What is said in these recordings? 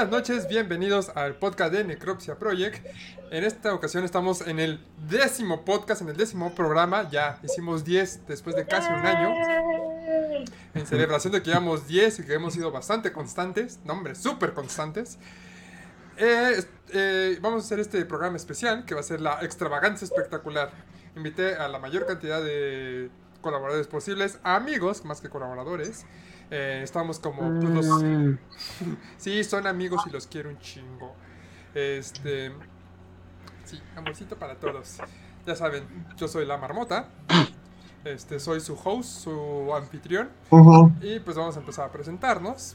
Buenas noches, bienvenidos al podcast de Necropsia Project. En esta ocasión estamos en el décimo podcast, en el décimo programa. Ya hicimos 10 después de casi un año. En celebración de que llevamos 10 y que hemos sido bastante constantes. No, hombre, súper constantes. Eh, eh, vamos a hacer este programa especial que va a ser la extravagancia espectacular. Invité a la mayor cantidad de colaboradores posibles, amigos más que colaboradores. Eh, estamos como pues, los... sí, son amigos y los quiero un chingo. Este... Sí, amorcito para todos. Ya saben, yo soy la marmota. Este, soy su host, su anfitrión. Y pues vamos a empezar a presentarnos.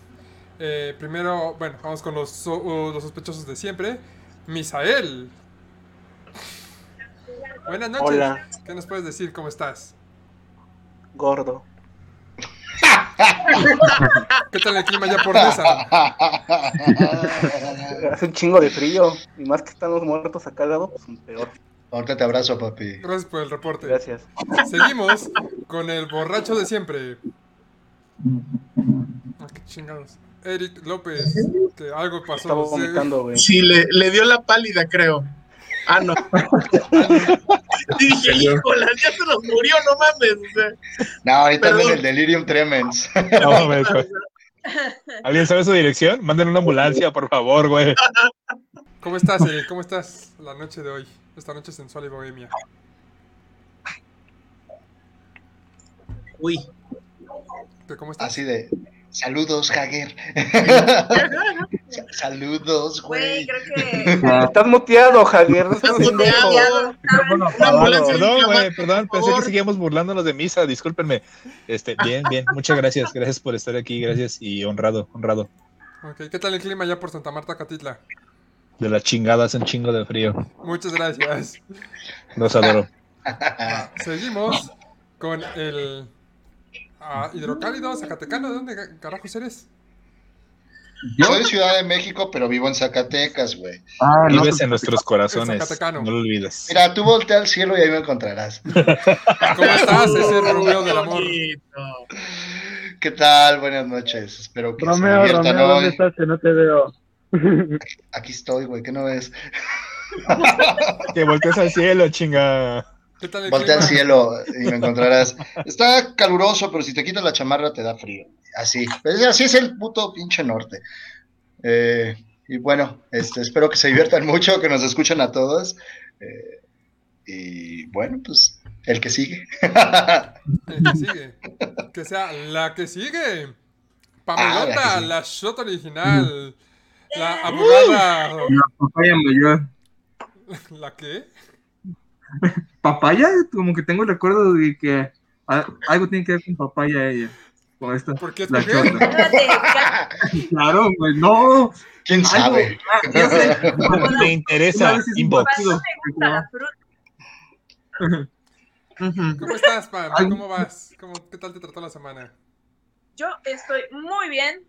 Eh, primero, bueno, vamos con los, so- uh, los sospechosos de siempre. Misael. Buenas noches. Hola. ¿Qué nos puedes decir? ¿Cómo estás? Gordo. ¿Qué tal el clima ya por mesa? Hace un chingo de frío. Y más que están los muertos acá al lado, pues un peor. Ahorita te abrazo, papi. Gracias por el reporte. Gracias. Seguimos con el borracho de siempre. Ah, qué chingados. Eric López, que algo pasó. Estaba vomitando, güey. Sí, le, le dio la pálida, creo. Ah, no. y dije, híjole, ya se nos murió, no mames. o sea. No, ahorita Perdón. el delirium tremens. No mames, güey. ¿Alguien sabe su dirección? Manden una ambulancia, por favor, güey. ¿Cómo estás, Eric? ¿Cómo estás la noche de hoy? Esta noche sensual y bohemia. Uy. ¿Qué- ¿Cómo estás? Así de. Saludos, Hager. Sa- Saludos, Güey, güey. creo que. Estás muteado, Javier. No estás muteado. Perdón, güey, perdón, pensé que seguíamos burlándonos de misa, discúlpenme. Este, bien, bien, muchas gracias, gracias por estar aquí, gracias y honrado, honrado. Ok, ¿Qué tal el clima ya por Santa Marta, Catitla? De la chingada, hace un chingo de frío. Muchas gracias. Los adoro. Va, seguimos con el ah, hidrocálido zacatecano. ¿De dónde ca- carajos eres? Soy de Ciudad de México, pero vivo en Zacatecas, güey. Ah, no, Vives en nuestros corazones, Zacatecano. no lo olvides. Mira, tú voltea al cielo y ahí me encontrarás. ¿Cómo estás? Ese Romeo del amor. ¿Qué tal? Buenas noches. Espero que se Romeo, diviertan Romeo, ¿dónde hoy. estás? Que no te veo. Aquí estoy, güey. ¿Qué no ves? Que voltees al cielo, chinga. ¿Qué tal el Voltea al cielo y me encontrarás. Está caluroso, pero si te quitas la chamarra te da frío. Así. Así es el puto pinche norte. Eh, y bueno, este, espero que se diviertan mucho, que nos escuchen a todos. Eh, y bueno, pues el que sigue. El que sigue. Que sea la que sigue. Pamelota, Ah, la sigue. la shot original. La abogada. La papaya mayor. ¿La qué? ¿Papaya? Como que tengo el recuerdo de que algo tiene que ver con papaya ella. Con esta. ¿Por qué La Claro, güey, no. ¿Quién Algo- sabe? ah, ya sé. ¿Te interesa? Inbox. ¿Cómo estás, Pam? ¿Cómo vas? ¿Cómo, ¿Qué tal te trató la semana? Yo estoy muy bien.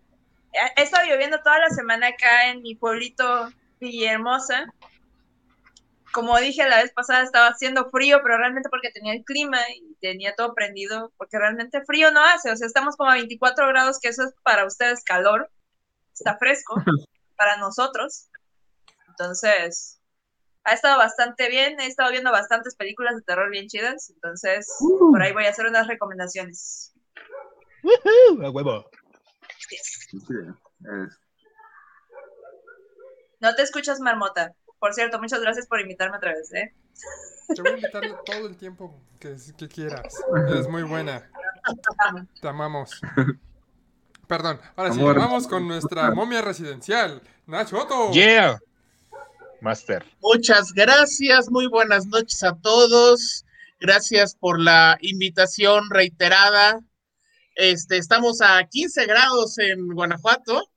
He estado lloviendo toda la semana acá en mi pueblito Villahermosa. Como dije la vez pasada, estaba haciendo frío, pero realmente porque tenía el clima y tenía todo prendido, porque realmente frío no hace. O sea, estamos como a 24 grados, que eso es para ustedes calor. Está fresco para nosotros. Entonces, ha estado bastante bien. He estado viendo bastantes películas de terror bien chidas. Entonces, por ahí voy a hacer unas recomendaciones. Uh, a huevo. Sí, es- No te escuchas, Marmota. Por cierto, muchas gracias por invitarme otra vez, ¿eh? Te voy a invitar todo el tiempo que, que quieras. Eres muy buena. Te amamos. Perdón, ahora sí, Amor. vamos con nuestra momia residencial, Nacho Otto. Yeah. Master. Muchas gracias, muy buenas noches a todos. Gracias por la invitación reiterada. Este, estamos a 15 grados en Guanajuato,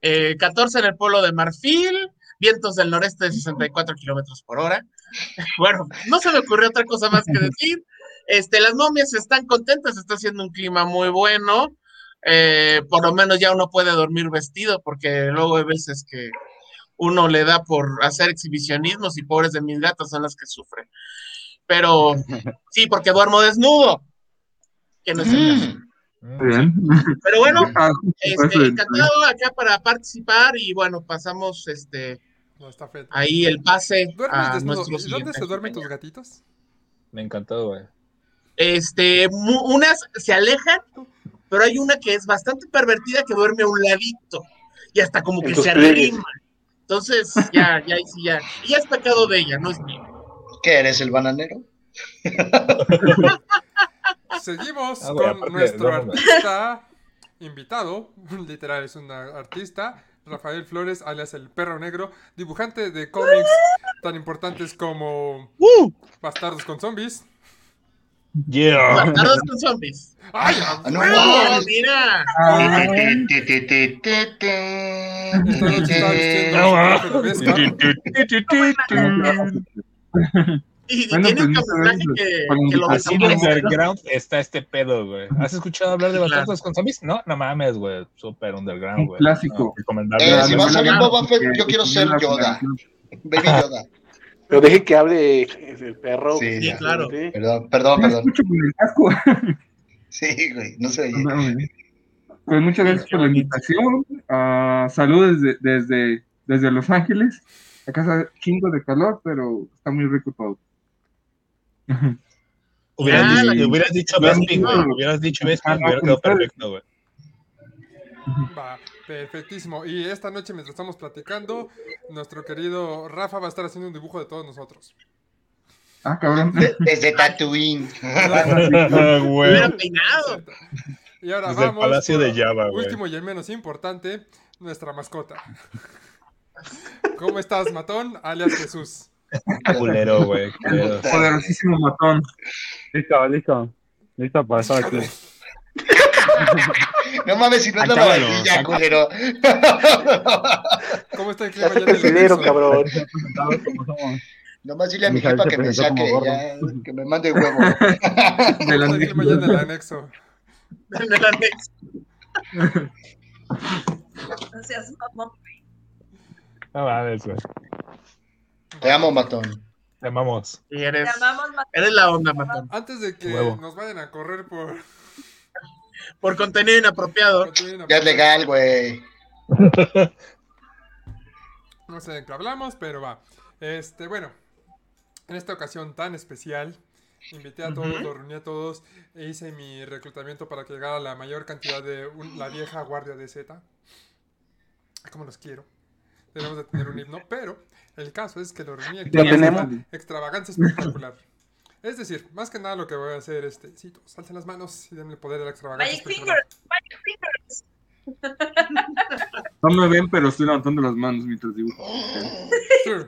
eh, 14 en el pueblo de Marfil, vientos del noreste de 64 kilómetros por hora. Bueno, no se me ocurrió otra cosa más que decir. Este, las momias están contentas, está haciendo un clima muy bueno. Eh, por lo menos ya uno puede dormir vestido, porque luego hay veces que uno le da por hacer exhibicionismos y pobres de mis gatas son las que sufren. Pero sí, porque duermo desnudo. Que no es el caso. Mm, Bien. Pero bueno, Ah, este, encantado acá para participar y bueno, pasamos este No está feo. ahí el pase ¿Duermes a nuestro ¿Y dónde se duermen tus gatitos? Me encantó, güey. Este, unas se alejan, pero hay una que es bastante pervertida que duerme a un ladito y hasta como que se arrima. Entonces, ya, ya, ya. Y ya es pecado de ella, no es mío. ¿Qué eres, el bananero? Seguimos Ah, con aparte, nuestro artista invitado, literal es un artista, Rafael Flores, alias el perro negro, dibujante de cómics tan importantes como Bastardos con Zombies. Yeah. Bastardos con zombies. ¡Ay, Ah, a no huevo! mames. mira. Y, Bueno, tiene un pues, camuflaje gracias que, lo Así underground está este pedo, güey. ¿Has escuchado hablar de Claro. Con Zombies? No, no mames, güey. Super underground, Un güey. clásico. No, recomendable. Eh, si va a salir Boba Fett, yo quiero ser Yoda. Baby Yoda. Pero deje que hable el perro. Sí, claro. Sí. Perdón, perdón, perdón. escucho con el casco. Sí, güey, no se oye. No, güey. Pues muchas gracias por la invitación. Ah, saludos desde, desde, desde Los Ángeles. Acá está chingo de calor, pero está muy rico todo. Hubieras, Ah, dicho, la- hubieras dicho la- Bespin, güey. no. Hubieras dicho Bespin, hubiera quedado perfecto, güey. Va, perfectísimo. Y esta noche, mientras estamos platicando, nuestro querido Rafa va a estar haciendo un dibujo de todos nosotros. Ah, cabrón. De- Desde Tatooine. Güey. Hubiera peinado. Y ahora Desde el vamos. Palacio de Java, güey. Último y el menos importante, nuestra mascota. ¿Cómo estás, matón? Alias Jesús. Culero, güey. Poderosísimo matón. Listo, listo. Listo para estar aquí. No mames, si no es la maravilla, culero. ¿Cómo está el clima Ya presidero, anexo? cabrón. Nomás dile a mi jefa que me saque, ya, que me mande huevo. ¿Cómo está el clima allá en el anexo? En el anexo. No seas mamón. No mames, güey. Te amo, matón. Te amamos. Y eres, Te amamos, Mateo. eres la onda, matón. Antes de que Huevo. nos vayan a correr por... Por contenido inapropiado. Ya es legal, güey. No sé de qué hablamos, pero va. Este, bueno, en esta ocasión tan especial, invité a todos, los reuní a todos e hice mi reclutamiento para que llegara la mayor cantidad de un- la vieja guardia de Z. Como los quiero. Tenemos de tener un himno, pero el caso es que lo reuní aquí Ya para hacer tenemos. una extravagancia espectacular. Es decir, más que nada lo que voy a hacer este, sí, alcen las manos y denle poder a la extravagancia. Magic. Fingers. Magic Fingers. No me ven, pero estoy levantando las manos mientras dibujo. Sure.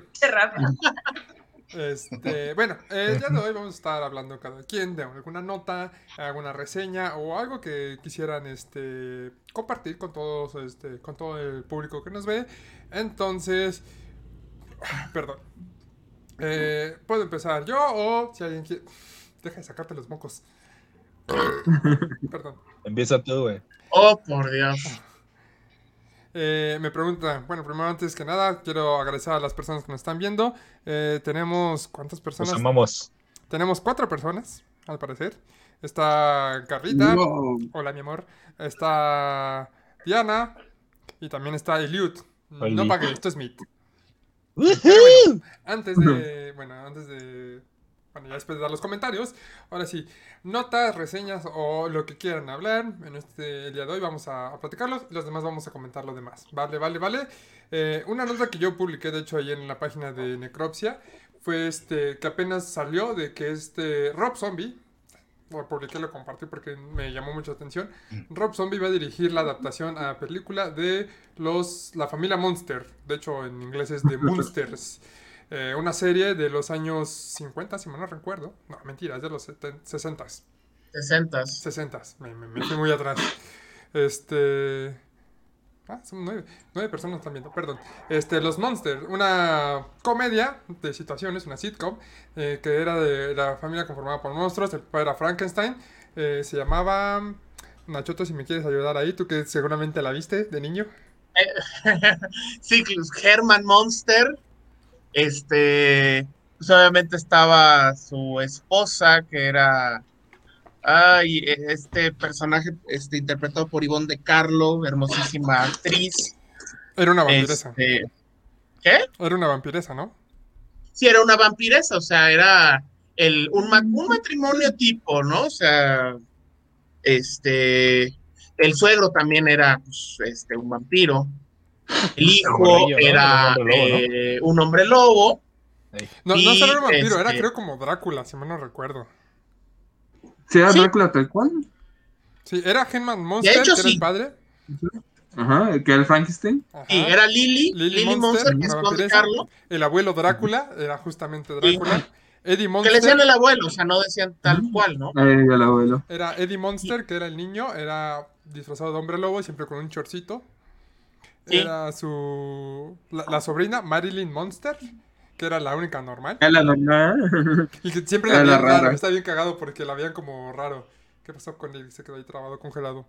Este, bueno, eh, el día de hoy vamos a estar hablando cada quien de alguna nota, alguna reseña o algo que quisieran este, compartir con todos, este, con todo el público que nos ve. Entonces, perdón. Eh, Puedo empezar yo o si alguien quiere. Deja de sacarte los mocos. Perdón. Empieza tú, güey. Oh, por Dios. Eh, me pregunta, bueno, primero antes que nada, quiero agradecer a las personas que nos están viendo. Eh, tenemos, ¿cuántas Nos personas? amamos. Tenemos cuatro personas, al parecer. Está Carlita. Wow. Hola, mi amor. Está Diana. Y también está Eliud. No pagué, esto es Meet. Bueno, antes de. Bueno, antes de. Bueno, ya después de dar los comentarios. Ahora sí, notas, reseñas o lo que quieran hablar. En este el día de hoy vamos a, a platicarlos. Y los demás vamos a comentar lo demás. Vale, vale, vale. Eh, una nota que yo publiqué, de hecho, ahí en la página de Necropsia. Fue este que apenas salió de que este Rob Zombie. Lo publiqué, lo compartí porque me llamó mucho la atención. Rob Zombie va a dirigir la adaptación a película de los la familia Monster. De hecho, en inglés es The Monsters. Eh, una serie de los años 50, si mal no recuerdo. No, mentira, es de los 60. 60. 60. Me, me, me fui muy atrás. Este. Ah, son nueve, nueve personas también, perdón. Este, Los Monsters, una comedia de situaciones, una sitcom, eh, que era de la familia conformada por monstruos, el papá era Frankenstein, eh, se llamaba... Nachoto, si me quieres ayudar ahí, tú que seguramente la viste de niño. sí, Herman Monster. Este. Pues obviamente estaba su esposa, que era. Ay, este personaje este, interpretado por Ivonne de Carlo, hermosísima actriz. Era una vampiresa. Este, ¿Qué? Era una vampiresa, ¿no? Sí, era una vampiresa, o sea, era el, un, ma- un matrimonio tipo, ¿no? O sea, este, el suegro también era pues, este, un vampiro. El hijo era Un hombre lobo, ¿no? eh, un hombre lobo. No, no solo era un vampiro, era este- creo como Drácula, si mal no recuerdo. ¿Sí era Sí. Drácula tal cual? Sí, era Henman Monster, hecho, que era sí. el padre. Ajá, que era el Frankenstein. Y era Lily, Lily Lily, Monster, Monster, que es Juan de. Carlo, El abuelo Drácula, era justamente Drácula. Eddie que le Monster. decían el abuelo, o sea, no decían tal cual, ¿no? Ahí el abuelo. Era Eddie Monster, que era el niño, era disfrazado de hombre lobo, siempre con un chorcito. Sí. Era su. La, la sobrina, Marilyn Monster, que era la única normal. Era la normal. Y que siempre la Era la veían raro. rara. Está bien cagado porque la veían como raro. ¿Qué pasó con él? Se quedó ahí trabado, congelado.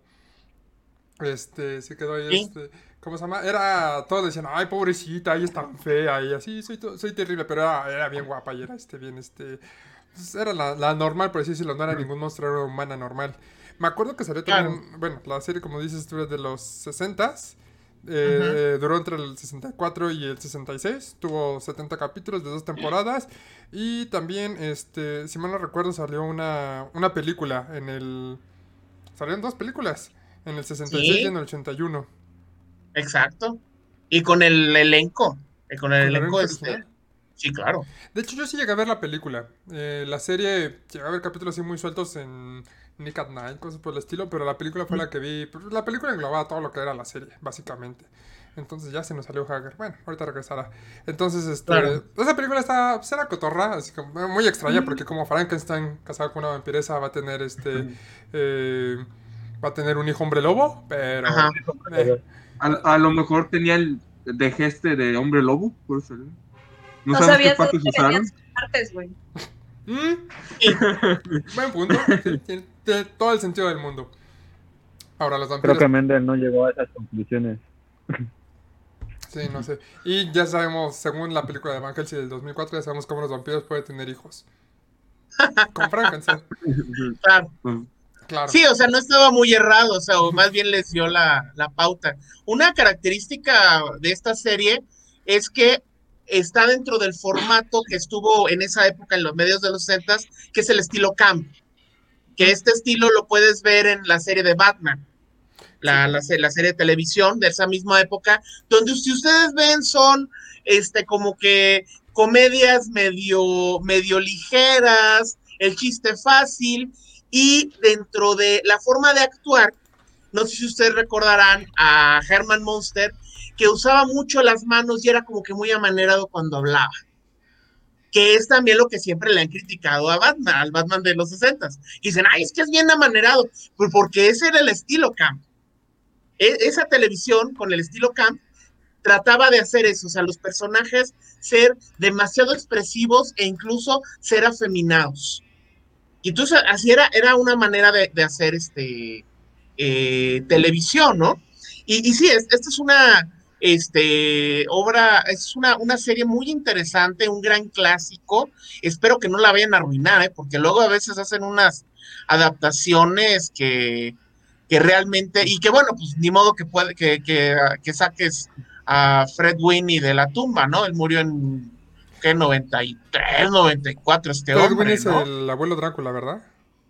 Este, se quedó ahí, Sí. este. ¿Cómo se llama? Era. Todos decían, ay, pobrecita, ella es tan fea. Y así, soy, soy terrible, pero era, era bien guapa y era este, bien, este. pues, era la, la normal, por así decirlo, no era ningún monstruo, era humana normal. Me acuerdo que salió también, bueno, la serie, como dices tú, es de los 60s. Eh, Duró entre el 64 y el 66. Tuvo 70 capítulos de dos temporadas. Y también, este, si mal no recuerdo, salió una, una película en el... Salieron dos películas. En el 66 Sí. y en el 81. Exacto. Y con el elenco, con el ¿Con el elenco, este, sí, claro. De hecho, yo sí llegué a ver la película. Eh, la serie, llegué a ver capítulos así muy sueltos en Nick at Night, cosas por el estilo, pero la película fue la que vi. pues, La película englobaba todo lo que era la serie, básicamente. Entonces ya se nos salió Hager. Bueno, ahorita regresará. Entonces, este, Claro. esa película está, pues era cotorra, así como eh, muy extraña, porque como Frankenstein casado con una vampiresa va a tener este, eh, va a tener un hijo hombre lobo, pero Ajá. eh, A, a lo mejor tenía el de geste de hombre lobo, por eso. ¿no? No, sabemos qué sabías partes que usaron. partes, güey. mm, buen punto, sí, tiene, todo el sentido del mundo. Ahora los Creo vampiros que Mendel no llegó a esas conclusiones. Sí, no sé. Y ya sabemos, según la película de Van Helsing del 2004, ya sabemos cómo los vampiros pueden tener hijos. Con Frankenstein, Claro. claro. Sí, o sea, no estaba muy errado, o sea, o más bien les dio la, la pauta. Una característica de esta serie es que está dentro del formato que estuvo en esa época en los medios de los 60 que es el estilo camp. Que este estilo lo puedes ver en la serie de Batman, la, la, se- la serie de televisión de esa misma época, donde si ustedes ven son este como que comedias medio, medio ligeras, el chiste fácil, y dentro de la forma de actuar, no sé si ustedes recordarán a Herman Monster, que usaba mucho las manos y era como que muy amanerado cuando hablaba. Que es también lo que siempre le han criticado a Batman, al Batman de los 60 Dicen, ay, es que es bien amanerado, pues porque ese era el estilo camp. E- esa televisión con el estilo camp trataba de hacer eso, o sea, los personajes ser demasiado expresivos e incluso ser afeminados. Y entonces así era, era una manera de, hacer este eh, televisión, ¿no? Y, y sí, es- esta es una este, obra, es una, una serie muy interesante, un gran clásico. Espero que no la vayan a arruinar, ¿eh? porque luego a veces hacen unas adaptaciones que, que realmente, y que bueno, pues ni modo que puede, que, que, que saques a Fred Winnie de la tumba, ¿no? Él murió en ¿qué? 93, 94 este Fred hombre, Winnie es ¿no? el abuelo Drácula, ¿verdad?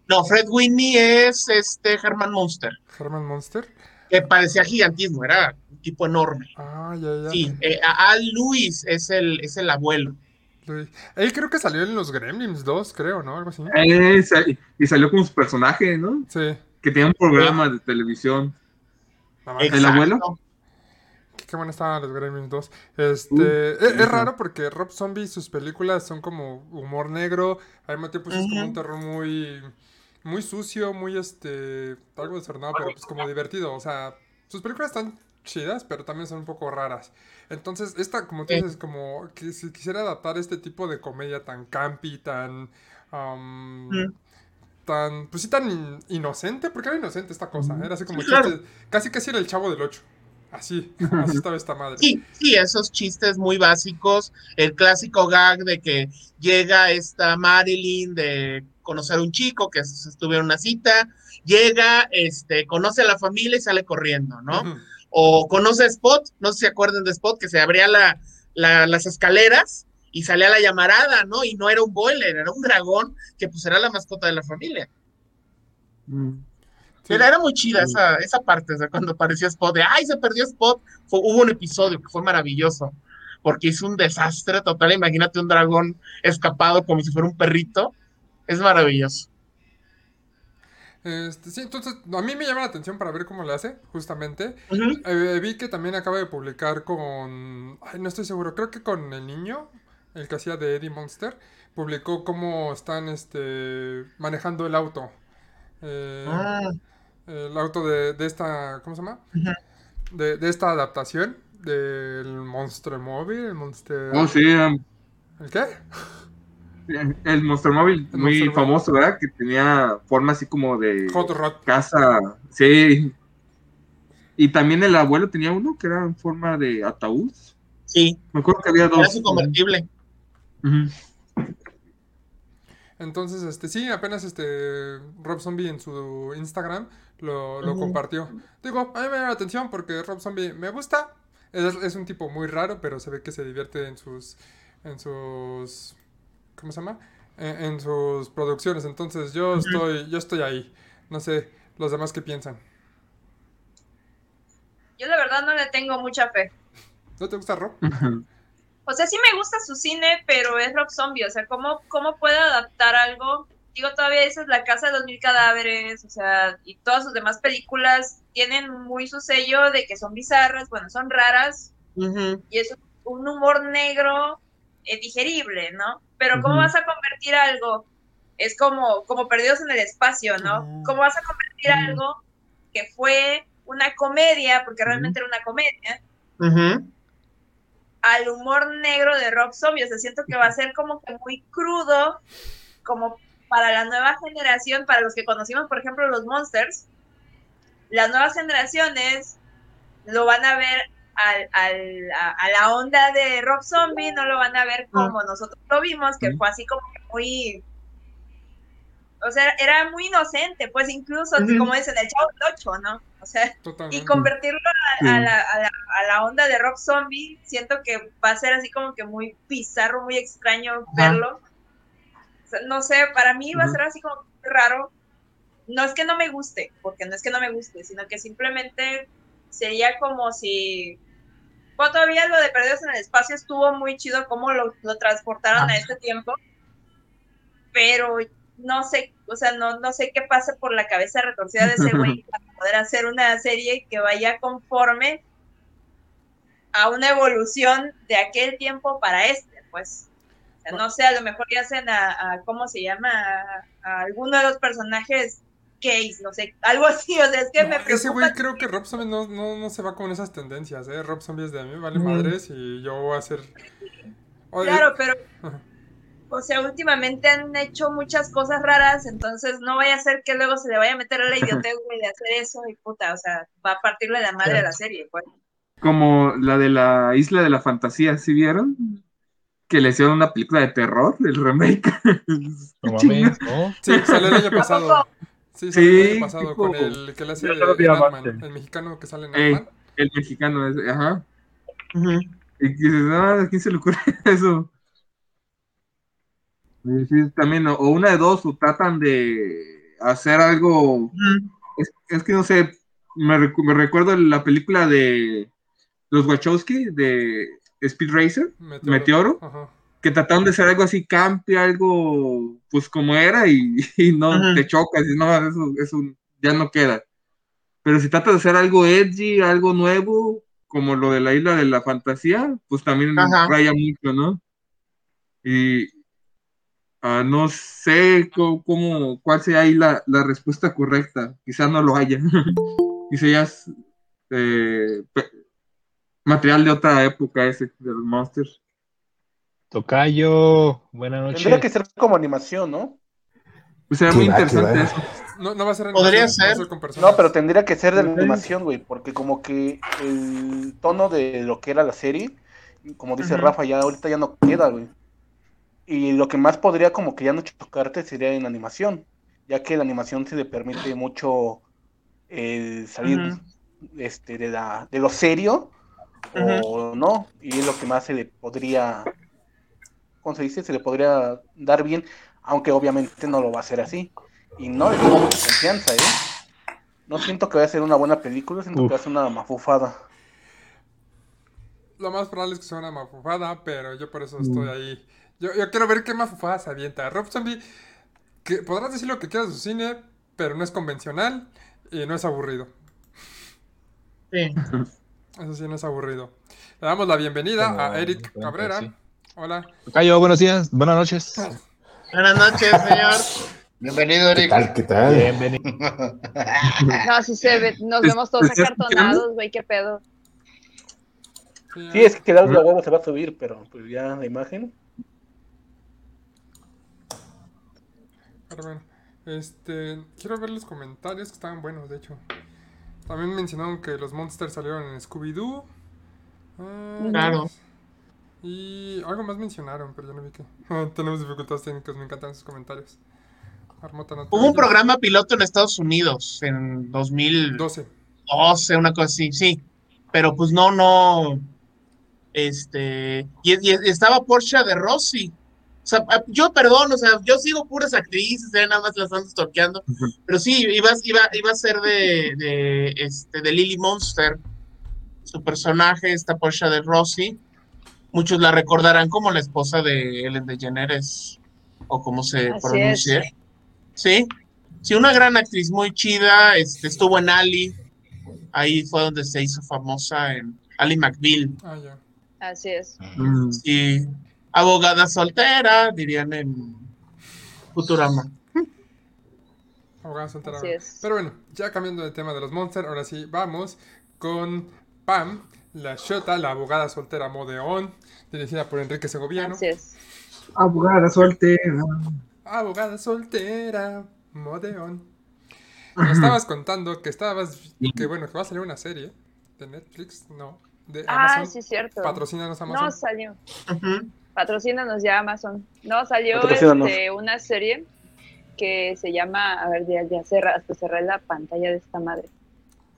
No, Fred Winnie es este Herman Monster, Herman Monster. Que parecía gigantismo, era un tipo enorme. Ah, ya, ya. Sí, eh, a- Al Lewis es el, es el abuelo. Luis. Él creo que salió en los Gremlins 2, creo, ¿no? Algo así. Eh, y salió como su personaje, ¿no? Sí. Que tenía un programa de televisión. ¿El abuelo? Qué, qué buena estaban los Gremlins 2. Este, Uh, es, raro porque Rob Zombie, sus películas son como humor negro. Al mismo tiempo es como un terror muy, muy sucio, muy este, algo desordenado, pero pues como divertido. O sea, sus películas están chidas, pero también son un poco raras. Entonces, esta, como tú dices, como que si quisiera adaptar este tipo de comedia tan campi, tan... um, Mm. tan, pues sí, tan in- inocente, porque era inocente esta cosa, era así como Sí, claro. chiste- casi casi era el chavo del 8, así, así estaba esta madre. Sí, sí, esos chistes muy básicos, el clásico gag de que llega esta Marilyn de conocer a un chico que estuviera en una cita, llega, este, conoce a la familia y sale corriendo, ¿no? O conoce a Spot, no sé si se acuerdan de Spot, que se abría la, la- las escaleras y salía la llamarada, ¿no? Y no era un boiler, era un dragón que pues era la mascota de la familia. Mm. Sí. Era, era muy chida esa, esa parte, o sea, cuando apareció Spot, de ¡ay, se perdió Spot! Fue- hubo un episodio que fue maravilloso, porque hizo un desastre total. Imagínate un dragón escapado como si fuera un perrito. Es maravilloso. Este, sí, entonces a mí me llama la atención para ver cómo lo hace, justamente. Eh, vi que también acaba de publicar con. Ay, no estoy seguro, creo que con el niño, el que hacía de Eddie Monster, publicó cómo están este, manejando el auto. Eh, Ah, el auto de, de esta. ¿Cómo se llama? De, de esta adaptación del Monster Móvil, el Monster. Oh, sí, um, ¿El qué? El Monster Móvil, El muy Monster Móvil. famoso, ¿verdad? Que tenía forma así como de Hot Rod. casa. Sí. Y también el abuelo tenía uno que era en forma de ataúd. sí, Me acuerdo que había dos. era su convertible. Entonces, este, sí, apenas este Rob Zombie en su Instagram lo, lo compartió. Digo, a mí me llama la atención porque Rob Zombie me gusta. Es, es un tipo muy raro, pero se ve que se divierte en sus, en sus, ¿cómo se llama? En, en sus producciones. Entonces, yo estoy, yo estoy ahí. No sé, los demás qué piensan. Yo la verdad no le tengo mucha fe. ¿No te gusta Rob? O sea, sí me gusta su cine, pero es Rob Zombie. O sea, ¿cómo, cómo puede adaptar algo? Digo, todavía esa es La Casa de los Mil Cadáveres, o sea, y todas sus demás películas tienen muy su sello de que son bizarras, bueno, son raras, y es un humor negro eh, digerible, ¿no? Pero ¿cómo vas a convertir algo? Es como, como perdidos en el espacio, ¿no? Ujú. ¿Cómo vas a convertir algo que fue una comedia, porque realmente era una comedia, al humor negro de Rob Zombie? O sea, siento que va a ser como que muy crudo, como para la nueva generación, para los que conocimos, por ejemplo, los Monsters, las nuevas generaciones lo van a ver al, al- a, a la onda de Rob Zombie, no lo van a ver como nosotros lo vimos, que fue así como que muy... O sea, era muy inocente, pues incluso, Ujú. como dicen, el chavo del ocho, ¿no? O sea, y Totalmente. convertirlo a, Sí. a la, a la- a la onda de Rob Zombie, siento que va a ser así como que muy bizarro, muy extraño verlo. O sea, no sé, para mí va a ser así como raro. No es que no me guste, porque no es que no me guste, sino que simplemente sería como si... Todavía lo de Perdidos en el Espacio estuvo muy chido cómo lo, lo transportaron a este tiempo, pero no sé, o sea, no, no sé qué pasa por la cabeza retorcida de ese güey para poder hacer una serie que vaya conforme a una evolución de aquel tiempo para este, pues. O sea, no sé, a lo mejor ya hacen a, a ¿cómo se llama? A, a alguno de los personajes gays, no sé, algo así, o sea, es que No, me ese güey preocupa. creo que Rob Zombie no, no, no se va con esas tendencias, ¿eh? Rob Zombie es de a mí, vale madres y yo voy a hacer... Oye, Claro, pero, o sea, últimamente han hecho muchas cosas raras, entonces no vaya a ser que luego se le vaya a meter a la idiotez, güey, de hacer eso y puta, o sea, va a partirle la madre a la serie, pues. Como la de la Isla de la Fantasía, ¿sí vieron? Que le hicieron una película de terror, el remake. No mames, ¿no? Sí, salió el año pasado. Sí, el Sí, año pasado tipo- con el que le hace avance. Ant-Man, el mexicano que sale en Ey. El mexicano, es, ajá. Ujú. Y que dices, no, ¿a quién se le ocurre eso? Y sí, también, o o una de dos, o tratan de hacer algo. Ujú. Es, es que no sé, me, recu- me recuerdo la película de los Wachowski, de Speed Racer, Meteoro. Meteoro, Ajá. Que trataron de hacer algo así, campi, algo pues como era, y, y no te chocas, y no, eso, eso ya no queda. Pero si tratas de hacer algo edgy, algo nuevo, como lo de la isla de la fantasía, pues también Ajá. raya mucho, ¿no? Y ah, no sé cómo, cuál sea ahí la, la respuesta correcta. Quizás no lo haya. Quizás ya eh, material de otra época ese, de los monsters. Tocayo, buenas Tendría noches. que ser como animación, ¿no? Pues Qué muy va, qué interesante eso. No, no va a ser Podría ser. con personas. No, pero tendría que ser de Ok. animación, güey, porque como que el tono de lo que era la serie, como dice. Rafa, ya ahorita ya no queda, güey. Y lo que más podría como que ya no chocarte sería en animación, ya que la animación se le permite mucho el salir este, de, la, de lo serio o no, y es lo que más se le podría, ¿cómo se dice? Se le podría dar bien, aunque obviamente no lo va a hacer así. Y no le tengo mucha confianza, ¿eh? No siento que vaya a ser una buena película, siento Uf. que va a ser una mafufada. Lo más probable es que sea una mafufada, pero yo por eso estoy ahí. Yo, yo quiero ver qué mafufada se avienta. Rob Zombie, que podrás decir lo que quieras de su cine, pero no es convencional y no es aburrido. Sí. Eso sí, no es aburrido. Le damos la bienvenida a Eric Cabrera. sí. Hola. Cayo, buenos días, buenas noches. Buenas noches, señor. Bienvenido, ¿Qué Eric. tal? ¿Qué tal? Bienvenido. No, sí se ve, nos vemos todos ¿Estás acartonados, güey, qué pedo. Sí, es que el huevo se va a subir, pero pues ya la imagen. Pero bueno, este, quiero ver los comentarios que estaban buenos, de hecho. También mencionaron que los monsters salieron en Scooby-Doo. Ah, Claro. Y algo más mencionaron, pero ya no vi que. Tenemos dificultades técnicas, me encantan sus comentarios. No Hubo un programa piloto en Estados Unidos en 2012, 12. una cosa así, sí. Pero pues no, no. Este. Y, y estaba Porsche de Rossi. O sea, yo perdón, o sea, yo sigo puras actrices, eh, nada más las ando stalkeando. Pero sí, iba, iba, iba a ser de, de, este, de Lily Monster. Su personaje, esta Porsche de Rossi. Muchos la recordarán como la esposa de Ellen DeGeneres, o como se Así pronuncie. Sí, sí, una gran actriz muy chida. Este, estuvo en Ali. Ahí fue donde se hizo famosa en Ali McBeal. Ah, ya. Así es. Mm. Sí, abogada soltera, dirían en Futurama. Abogada soltera. Así es. Pero bueno, ya cambiando de tema de los monsters, ahora sí, vamos con Pam, la Shota, la abogada soltera modeón, dirigida por Enrique Segoviano. Es. Abogada soltera. Abogada soltera, modeón. Me estabas contando que estabas, que bueno, que va a salir una serie de Netflix, no, de Ah, Amazon. sí, cierto. Patrocínanos Amazon. No salió. Patrocínanos ya Amazon. No, salió este, una serie que se llama, a ver, ya, ya cerra, hasta cerré la pantalla de esta madre.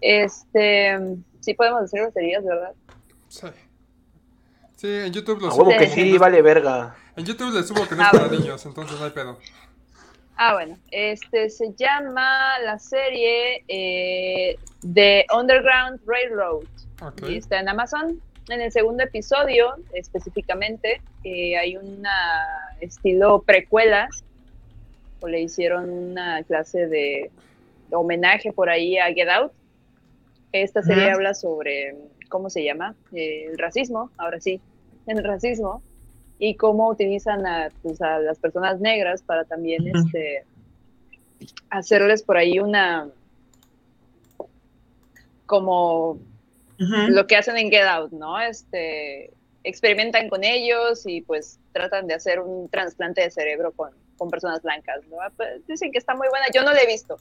Este, sí podemos decir groserías, ¿verdad? Sí. Sí, en YouTube lo subo. que sí, vale verga. En YouTube le subo que no Ah, es para niños, entonces no hay pedo. Ah, bueno, este se llama la serie eh, The Underground Railroad. Ok. Y está en Amazon. En el segundo episodio, específicamente, eh, hay una estilo precuela, o le hicieron una clase de homenaje por ahí a Get Out. Esta serie habla sobre, ¿cómo se llama? Eh, el racismo, ahora sí, el racismo, y cómo utilizan a, pues, a las personas negras para también este, hacerles por ahí una, como lo que hacen en Get Out, ¿no? Este, experimentan con ellos y pues tratan de hacer un trasplante de cerebro con, con personas blancas, ¿no? Pues, dicen que está muy buena, yo no la he visto,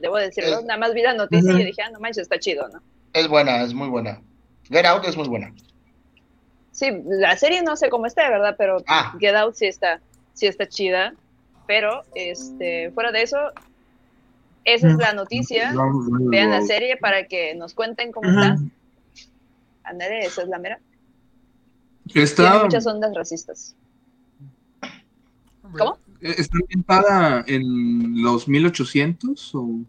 debo decirlo, nada más vi la noticia ujú. y dije, ah, no manches, está chido, ¿no? Es buena, es muy buena. Get Out es muy buena. Sí, la serie no sé cómo está, ¿verdad? Pero Ah. Get Out sí está, sí está chida, pero este, fuera de eso, esa es la noticia, vean la serie para que nos cuenten cómo está, Ujú. Ándale, esa es la mera. Tiene Está, muchas ondas racistas. ¿Cómo? Está ambientada en los 1800 o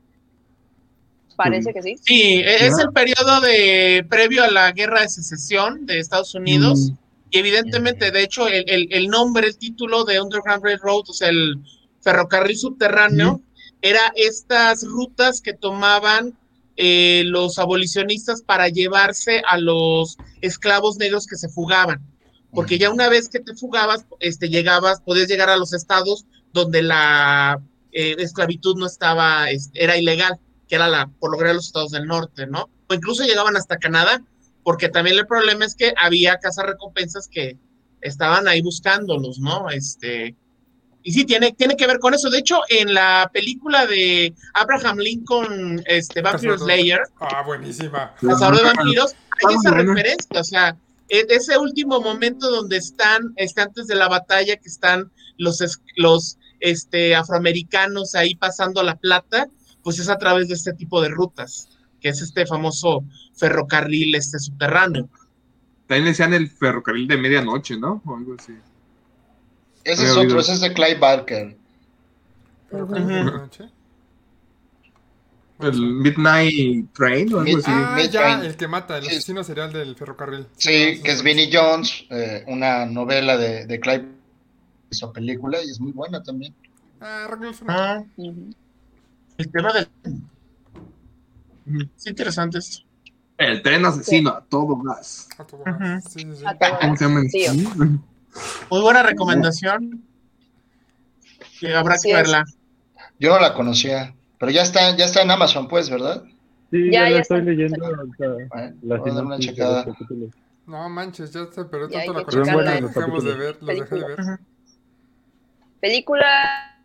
Parece que sí. Sí, e- es Ya. el periodo de previo a la guerra de secesión de Estados Unidos. Mm. Y evidentemente, de hecho, el, el- el nombre, el título de Underground Railroad, o sea, el ferrocarril subterráneo, era estas rutas que tomaban eh, los abolicionistas para llevarse a los esclavos negros que se fugaban. Porque ya una vez que te fugabas, este, llegabas, podías llegar a los estados donde la eh, esclavitud no estaba, es- era ilegal, que era la, por lo general los estados del norte, ¿no? O incluso llegaban hasta Canadá, porque también el problema es que había casas recompensas que estaban ahí buscándolos, ¿no? Este, y sí, tiene, tiene que ver con eso. De hecho, en la película de Abraham Lincoln, este, Vampire Cazador. Slayer, Ah, buenísima. Cazador de Vampiros, hay Ah, esa referencia, o sea, e- ese último momento donde están, este, antes de la batalla, que están los, los este, afroamericanos ahí pasando la plata, pues es a través de este tipo de rutas, que es este famoso ferrocarril este subterráneo. También le decían el ferrocarril de medianoche, ¿no? O algo así. Ese es otro, ese es de Clive Barker. Pero Ujú. ¿cómo fue la noche? El Midnight Train o algo Mid- así. Ah, ya, Train. el que mata, el Sí. asesino serial del ferrocarril. Sí, no, que es Vinnie Jones, eh, una novela de, de Clive hizo película y es muy buena también. Ah. Ah, el tema del... Es interesante esto. El tren asesino a todo gas. A todo gas. Sí, sí, sí. ¿Cómo se llama? Sí? Muy buena recomendación. Que habrá Así que es. verla. Yo no la conocía, pero ya está, ya está en Amazon, pues, ¿verdad? Sí, Ya, ya, ya la estoy está. leyendo. Bueno, la voy a dar una checada. No manches, ya Ya hay tanto la checarla. que dejamos de ver, los dejé de Película. ver. Película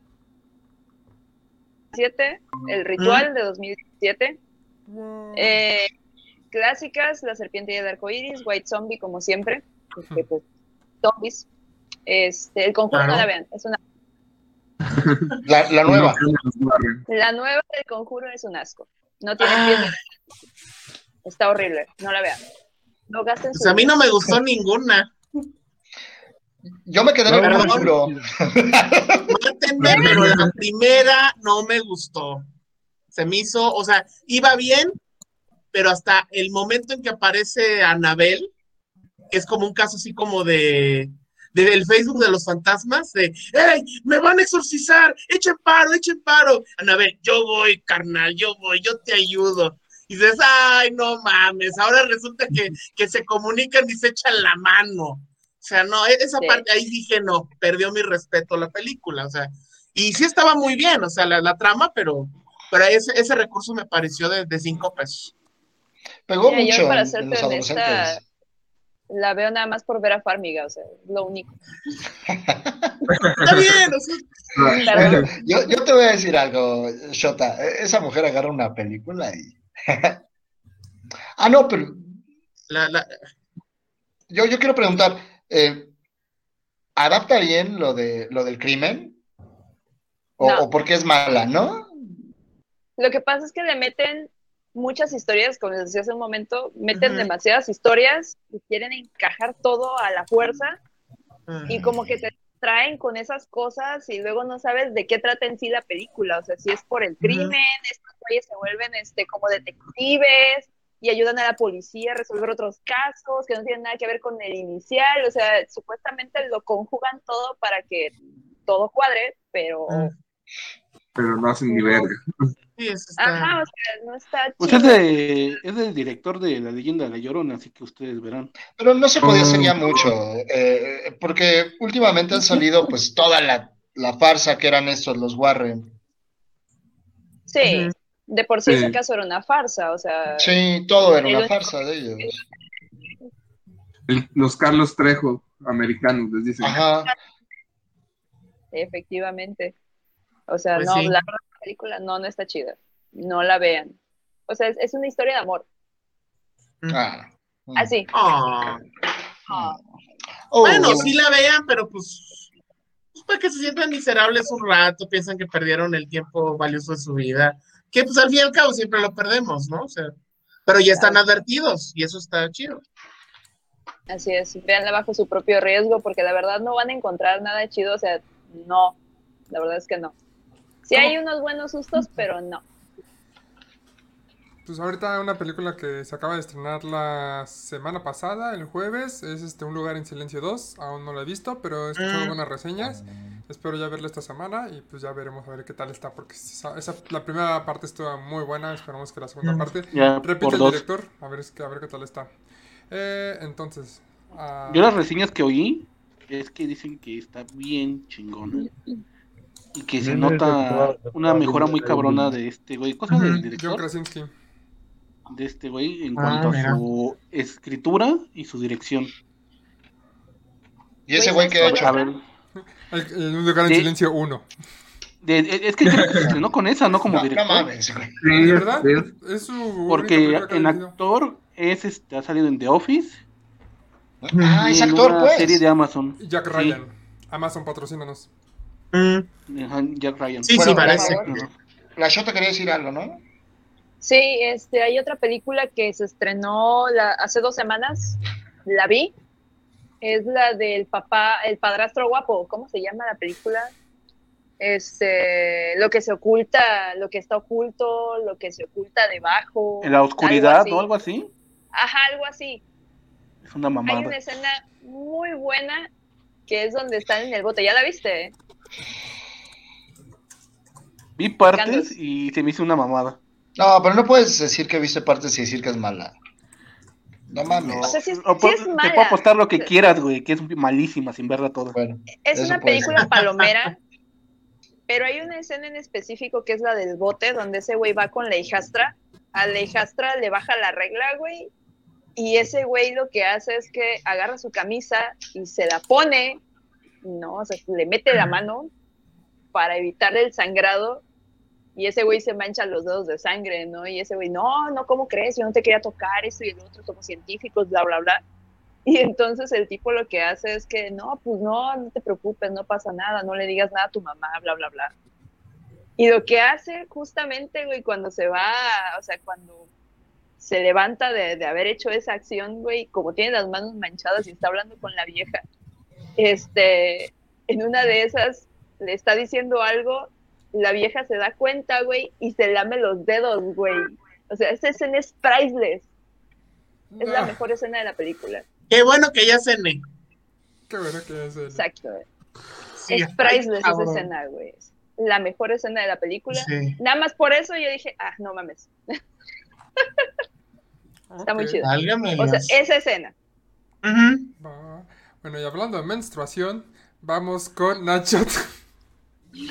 7, El Ritual de 2017. Wow. Eh, clásicas, La Serpiente y el Arco Iris, White Zombie, como siempre. porque, pues, zombies. Este, el conjuro Claro. no la vean, es una. La, la nueva. La nueva del conjuro es un asco. No tiene Ah. pies. Está horrible, no la vean. No gasten su Pues a mí no me gustó ninguna. Yo me quedé en el conjuro. Mátenme, pero la primera no me gustó. Se me hizo, o sea, iba bien, pero hasta el momento en que aparece Anabel, que es como un caso así como de, de- del Facebook de los fantasmas, de ¡Ey! ¡Me van a exorcizar! ¡Echen paro, echen paro! Anabel, yo voy, carnal, yo voy, yo te ayudo. Y dices, ay, no mames, ahora resulta que, que se comunican y se echan la mano. O sea, no, e- esa Sí. parte ahí dije, no, perdió mi respeto la película, o sea, y sí estaba muy bien, o sea, la, la trama, pero, pero ese, ese recurso me pareció de, de cinco pesos. Pegó Mira, yo, mucho para en, en los adolescentes. La veo nada más por ver a Farmiga, o sea, lo único. Está bien, o sea. Yo, yo te voy a decir algo, Shota. e- Esa mujer agarra una película y. ah, no, pero la, la- yo, yo quiero preguntar: eh, ¿adapta bien lo, de, lo del crimen? ¿O, No. o porque es mala, no? Lo que pasa es que le meten muchas historias, como les decía hace un momento, meten demasiadas historias y quieren encajar todo a la fuerza y como que te traen con esas cosas y luego no sabes de qué trata en sí la película, o sea, si es por el crimen, estos güeyes se vuelven este, como detectives y ayudan a la policía a resolver otros casos que no tienen nada que ver con el inicial, o sea, supuestamente lo conjugan todo para que todo cuadre, pero... Pero no hacen ni verga. Sí, eso está- Ajá, o sea, no está Pues chido. es, de, es del director de La leyenda de la Llorona, así que ustedes verán. Pero no se podía hacer ya Mm. mucho, eh, porque últimamente han salido pues toda la, la farsa que eran estos, los Warren. Sí, de por sí Sí. ese caso era una farsa, o sea, Sí, todo era El una farsa de ellos. El- los Carlos Trejo americanos, les dicen. Ajá. efectivamente. O sea, Pues no, sí. la película no, no está chida. No la vean. O sea, es, es una historia de amor. Ah. Así. Ah. Ah, Oh. Bueno, sí la vean, pero pues, pues para que se sientan miserables un rato, piensan que perdieron el tiempo valioso de su vida, que pues al fin y al cabo siempre lo perdemos, ¿no? O sea, pero ya están advertidos y eso está chido. así es. Véanla bajo su propio riesgo, porque la verdad no van a encontrar nada chido. O sea, no. La verdad es que no. Sí hay unos buenos sustos, pero no. Pues ahorita una película que se acaba de estrenar la semana pasada, el jueves, es este Un lugar en silencio 2. Aún no la he visto, pero he escuchado Mm. buenas reseñas. Espero ya verla esta semana y pues ya veremos a ver qué tal está, porque esa, esa- la primera parte estuvo muy buena, esperamos que la segunda Mm. parte Ya repite el dos. director, a ver, a ver qué tal está. Eh, entonces, ah, Yo las reseñas que oí es que dicen que está bien chingona. Y que se nota una mejora muy cabrona de este güey. ¿Cosa del director? Krasinski. De este güey en Ah, cuanto a su escritura y su dirección. ¿Y ese güey que ha hecho? A ver, El, lugar en De- silencio 1. de- es que creo que se estrenó con esa, no como No, no director. mames, güey. ¿De verdad? Sí, Es su Porque en actor es este, ha salido en The Office Ah, es actor, una pues. serie de Amazon. Jack Sí. Ryan. Amazon, patrocínanos. Mm, Jack Ryan. Sí, Bueno, sí, parece. Ajá. La Shota quería decir algo, ¿no? Sí, este, hay otra película que se estrenó la- hace dos semanas, la vi, es la del papá, el padrastro guapo, ¿cómo se llama la película? Este, lo que se oculta, lo que está oculto, lo que se oculta debajo. En la oscuridad así. o algo así. Ajá, algo así. Es una Hay mamada. una escena muy buena que es donde están en el bote, ¿ya la viste? Vi partes y se me hizo una mamada. No, pero no puedes decir que viste partes y decir que es mala. No mames. O sea, sí es- O sí po- es te mala. puedo apostar lo que quieras, güey, que es malísima sin verla toda. Bueno, Es una película ser. palomera, pero hay una escena en específico que es la del bote, donde ese güey va con la hijastra. A la hijastra le baja la regla, güey. Y ese güey lo que hace es que agarra su camisa y se la pone, ¿no? O sea, le mete la mano para evitar el sangrado. Y ese güey se mancha los dedos de sangre, ¿no? Y ese güey, no, no, ¿cómo crees? Yo no te quería tocar, esto y el otro, somos científicos, bla, bla, bla. Y entonces el tipo lo que hace es que, no, pues no, no te preocupes, no pasa nada, no le digas nada a tu mamá, bla, bla, bla. Y lo que hace justamente, güey, cuando se va, o sea, cuando se levanta de, de haber hecho esa acción, güey, como tiene las manos manchadas y está hablando con la vieja, este, en una de esas le está diciendo algo, la vieja se da cuenta, güey, y se lame los dedos, güey. O sea, esa escena es priceless. Es la Ah, mejor escena de la película. Qué bueno que ya cené. Qué bueno que es el... Exacto. güey. Sí, es priceless esa escena, güey. Es La mejor escena de la película. Sí. Nada más por eso yo dije, ah, no mames. Está muy chido. O sea, Dios. esa escena. Va. Bueno, y hablando de menstruación, vamos con Nacho. Sí,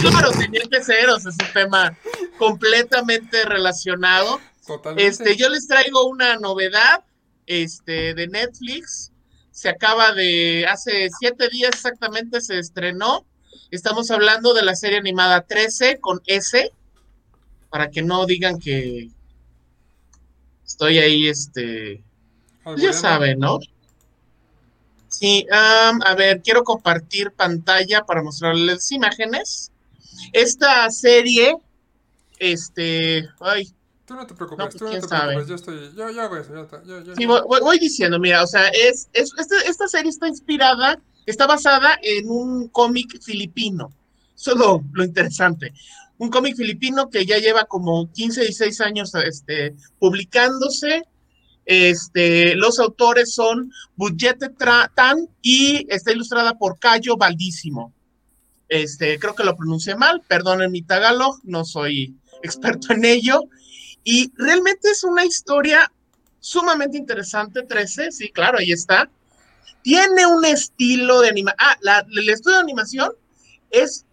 claro, tenía que ser, o sea, es un tema completamente relacionado. Totalmente. Este, yo les traigo una novedad, este, de Netflix. Se acaba de, hace siete días exactamente se estrenó. Estamos hablando de la serie animada 13 con S, para que no digan que estoy ahí, este, pues ya saben, ¿no? Sí, am, a ver, quiero compartir pantalla para mostrarles imágenes. Esta serie, este, ay, Tú no te preocupes, No, pues, tú no te sabe. preocupes, yo estoy, yo, yo hago eso, yo, yo, yo- Sí, voy, diciendo, mira, o sea, es, es- este- esta serie está inspirada, está basada en un cómic filipino. Eso es lo, lo interesante. Un cómic filipino que ya lleva como 15, 16 años este, publicándose. Este, los autores son Budgete Tan y está ilustrada por Cayo Valdísimo. Este, creo que lo pronuncié mal, perdonen mi tagalog, no soy experto en ello. Y realmente es una historia sumamente interesante, 13, sí, claro, ahí está. Tiene un estilo de animación. Ah, el estudio de animación es.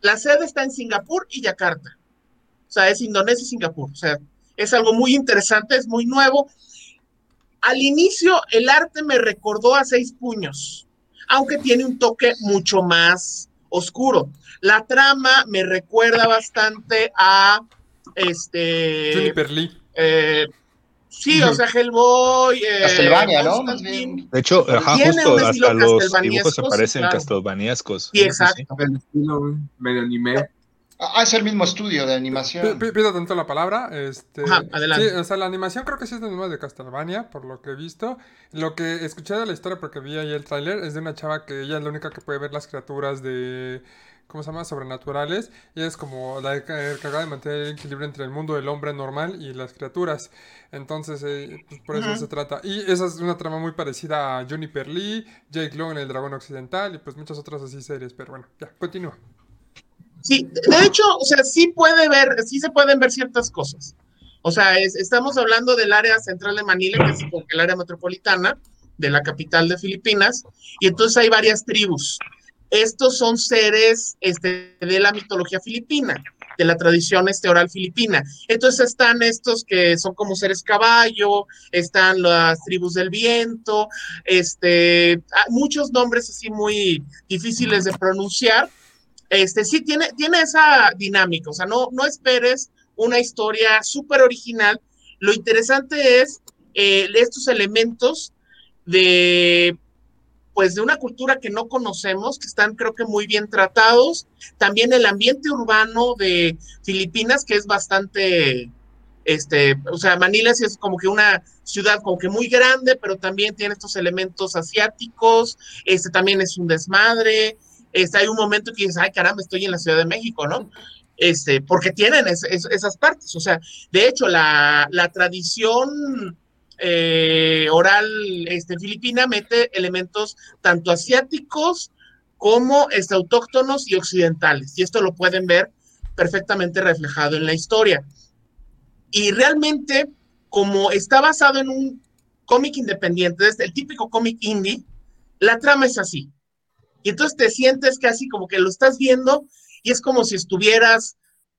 La sede está en Singapur y Yakarta. O sea, es Indonesia y Singapur. O sea, es algo muy interesante, es muy nuevo. Al inicio, el arte me recordó a seis puños, aunque tiene un toque mucho más oscuro. La trama me recuerda bastante a este. Juniper Lee. Eh, sí, o sea, Hellboy. Eh, Castlevania, ¿no? Más Constantine. bien. De hecho, ajá, Tiene justo un estilo hasta los dibujos aparecen claro. castlevaniescos. Sí, exacto. El estilo, medio anime. Ah, es el mismo estudio de animación. pi- Pido tanto la palabra. Este, Ajá, adelante. Sí, o sea, la animación creo que sí es de nuevo de Castlevania, por lo que he visto. Lo que escuché de la historia, porque vi ahí el tráiler, es de una chava que ella es la única que puede ver las criaturas de. ¿Cómo se llama? Sobrenaturales. Y es como la enca- encargada de mantener el equilibrio entre el mundo del hombre normal y las criaturas. Entonces, eh, pues, por eso se trata. Y esa es una trama muy parecida a Juniper Lee, Jake Long en El Dragón Occidental y pues muchas otras así series. Pero bueno, ya, continúa. Sí, de hecho, o sea, sí puede ver, sí se pueden ver ciertas cosas. O sea, es- estamos hablando del área central de Manila, que es el área metropolitana de la capital de Filipinas, y entonces hay varias tribus. Estos son seres este, de la mitología filipina, de la tradición este, oral filipina. Entonces están estos que son como seres caballo, están las tribus del viento, este, ah, muchos nombres así muy difíciles de pronunciar, este sí tiene, tiene esa dinámica, o sea, no, no esperes una historia súper original. Lo interesante es eh, estos elementos de pues de una cultura que no conocemos, que están creo que muy bien tratados. También el ambiente urbano de Filipinas, que es bastante, este, o sea, Manila es como que una ciudad como que muy grande, pero también tiene estos elementos asiáticos, este también es un desmadre, este, hay un momento que dices, ay caramba, estoy en la Ciudad de México, ¿no? Este, porque tienen es- es- esas partes, o sea, de hecho, la, la tradición eh, oral este, filipina mete elementos tanto asiáticos como este, autóctonos y occidentales. Y esto lo pueden ver perfectamente reflejado en la historia. Y realmente, como está basado en un cómic independiente, el típico cómic indie, la trama es así. Y entonces te sientes casi como que lo estás viendo y es como si estuvieras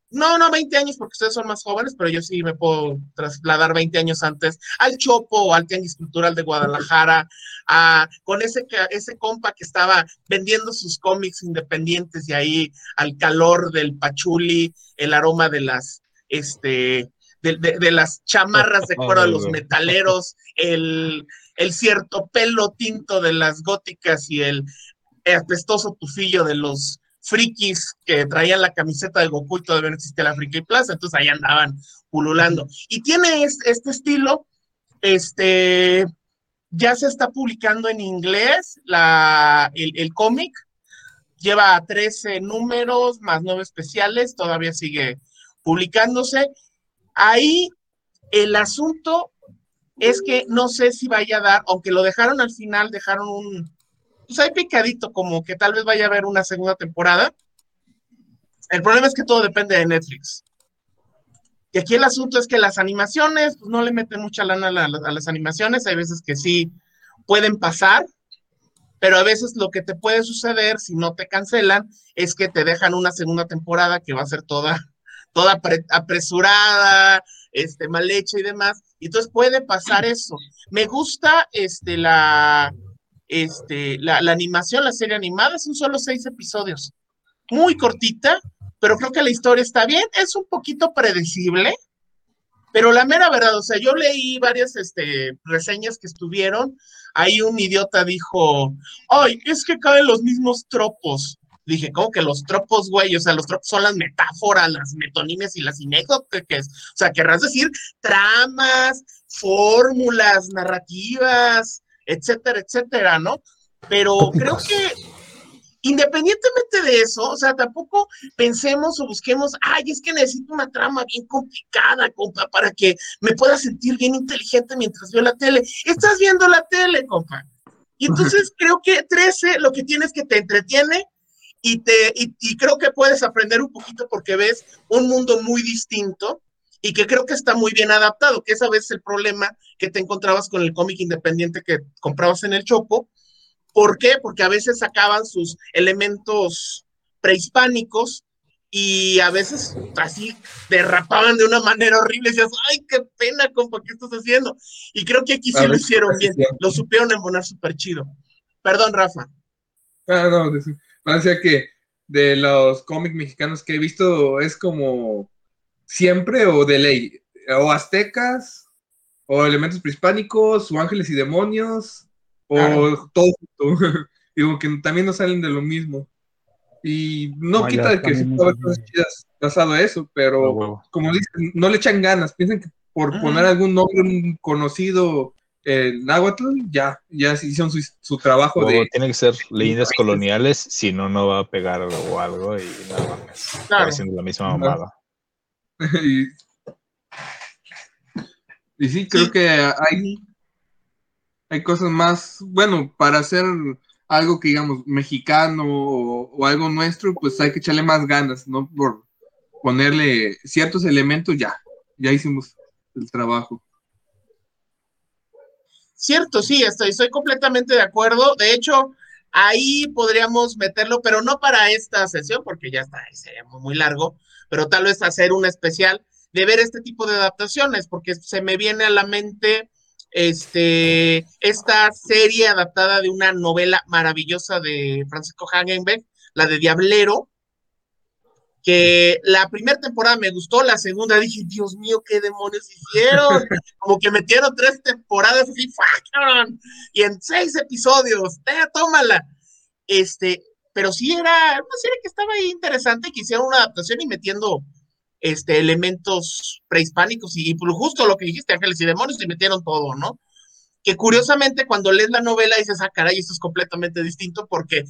no, no 20 años porque ustedes son más jóvenes, pero yo sí me puedo trasladar 20 años antes al Chopo o al Tianguis Cultural de Guadalajara, a, con ese, ese compa que estaba vendiendo sus cómics independientes y ahí al calor del pachuli, el aroma de las, este, de, de- de las chamarras de cuero de los metaleros, el, el cierto pelo tinto de las góticas y el apestoso tufillo de los frikis que traían la camiseta de Goku y todavía no existía la Friki Plaza, entonces ahí andaban pululando. Y tiene es- este, estilo, este, ya se está publicando en inglés la, el, el cómic, lleva 13 números más 9 especiales, todavía sigue publicándose. Ahí el asunto es que no sé si vaya a dar, aunque lo dejaron al final, dejaron un, pues ahí picadito, como que tal vez vaya a haber una segunda temporada. El problema es que todo depende de Netflix. Y aquí el asunto es que las animaciones, pues no le meten mucha lana a, a las animaciones, hay veces que sí pueden pasar, pero a veces lo que te puede suceder si no te cancelan es que te dejan una segunda temporada que va a ser toda, toda apre- apresurada, este, mal hecha y demás. Y entonces puede pasar eso. Me gusta este, la, este, la, la animación, la serie animada, son solo seis episodios. Muy cortita, pero creo que la historia está bien. Es un poquito predecible, pero la mera verdad, o sea, yo leí varias este, reseñas que estuvieron. Ahí un idiota dijo, ay, es que caen los mismos tropos. Dije, ¿cómo que los tropos, güey? O sea, los tropos son las metáforas, las metonimias y las anécdotas. O sea, querrás decir tramas, fórmulas, narrativas, etcétera, etcétera, ¿no? Pero creo que independientemente de eso, o sea, tampoco pensemos o busquemos, ay, es que necesito una trama bien complicada, compa, para que me pueda sentir bien inteligente mientras veo la tele. Estás viendo la tele, compa. Y entonces creo que 13 lo que tienes que te entretiene y, te, y, y creo que puedes aprender un poquito porque ves un mundo muy distinto y que creo que está muy bien adaptado, que esa vez el problema que te encontrabas con el cómic independiente que comprabas en el Chopo. ¿Por qué? Porque a veces sacaban sus elementos prehispánicos y a veces así derrapaban de una manera horrible y decías, ay, qué pena, compa, ¿qué estás haciendo? Y creo que aquí sí A lo hicieron bien, lo supieron embonar súper chido. Perdón, Rafa. Ah, no, de- parecía que de los cómics mexicanos que he visto es como siempre o de ley, o aztecas, o elementos prehispánicos, o ángeles y demonios, o Claro. todo junto. Digo que también no salen de lo mismo. Y no Mayas quita de que cosas chidas basado a eso, pero huevo. como dicen, no le echan ganas, piensan que por Ujú. poner algún nombre un conocido en náhuatl, ya, ya se hicieron su, su trabajo O de tiene que ser leyendas coloniales, si no, no va a pegar o algo y nada más. Claro. haciendo la misma mamada. Y, y sí, creo Sí. que hay, hay cosas más, bueno, para hacer algo que digamos mexicano o, o algo nuestro, pues hay que echarle más ganas, ¿no? Por ponerle ciertos elementos, ya, ya hicimos el trabajo. Cierto, sí, estoy, estoy completamente de acuerdo. De hecho, ahí podríamos meterlo, pero no para esta sesión, porque ya está, sería muy, muy largo, pero tal vez hacer un especial de ver este tipo de adaptaciones, porque se me viene a la mente este, esta serie adaptada de una novela maravillosa de Francisco Hagenbeck, la de Diablero, que la primera temporada me gustó, la segunda dije, Dios mío, qué demonios hicieron. Como que metieron tres temporadas así, ¡fuck, cabrón! y en seis episodios, ¡eh, tómala! Este, pero sí era una serie que estaba ahí interesante, que hicieron una adaptación y metiendo este, elementos prehispánicos y, por justo lo que dijiste, ángeles y demonios, y metieron todo, ¿no? Que curiosamente cuando lees la novela dices, ah, caray, esto es completamente distinto porque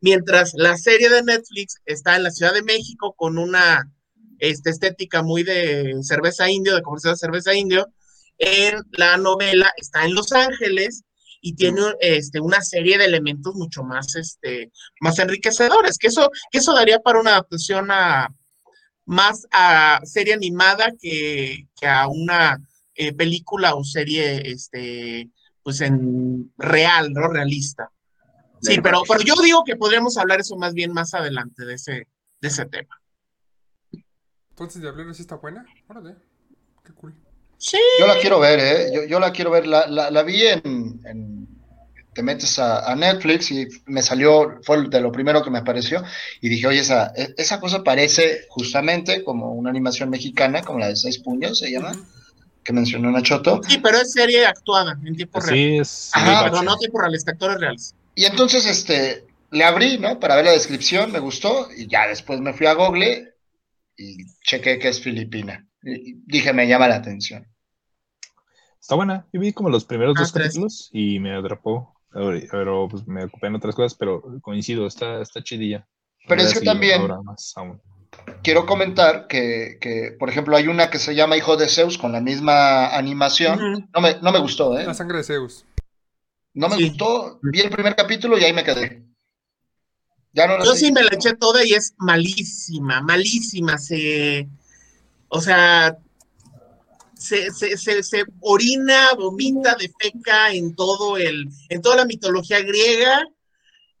mientras la serie de Netflix está en la Ciudad de México con una este, estética muy de cerveza indio, de comercial de cerveza indio, en la novela está en Los Ángeles y tiene este, una serie de elementos mucho más, este, más enriquecedores, que eso, que eso daría para una adaptación a, más a serie animada que, que a una eh, película o serie este, pues en real, ¿no? Realista. Sí, pero, pero yo digo que podríamos hablar eso más bien más adelante de ese, de ese tema. Entonces, Diablero sí está buena. Órale, qué cool. Sí. Yo la quiero ver, ¿eh? Yo, yo la quiero ver. La, la, la vi en, en- Te metes a, a Netflix y me salió, fue de lo primero que me apareció. Y dije, oye, esa, e- esa cosa parece justamente como una animación mexicana, como la de Seis Puños, se llama, que mencionó Nachoto. Sí, pero es serie actuada en tiempo real. Sí, es. Ajá, Pero no tiempo real, es actores reales. Y entonces, este, le abrí, ¿no? Para ver la descripción, me gustó. Y ya después me fui a Google y chequé que es filipina. Y dije, me llama la atención. Está buena. Yo vi como los primeros Ah, dos tres. capítulos y me atrapó. Pero pues, me ocupé en otras cosas, pero coincido, está, está chidilla. Pero es que también- ahora más aún. quiero comentar que, que, por ejemplo, hay una que se llama Hijo de Zeus con la misma animación. No me, no me gustó, ¿eh? La sangre de Zeus. No me Sí. gustó. Vi el primer capítulo y ahí me quedé. Ya no la Yo sí me la eché toda y es malísima, malísima. Se, o sea, se, se, se, se orina, vomita, defeca en todo el, en toda la mitología griega.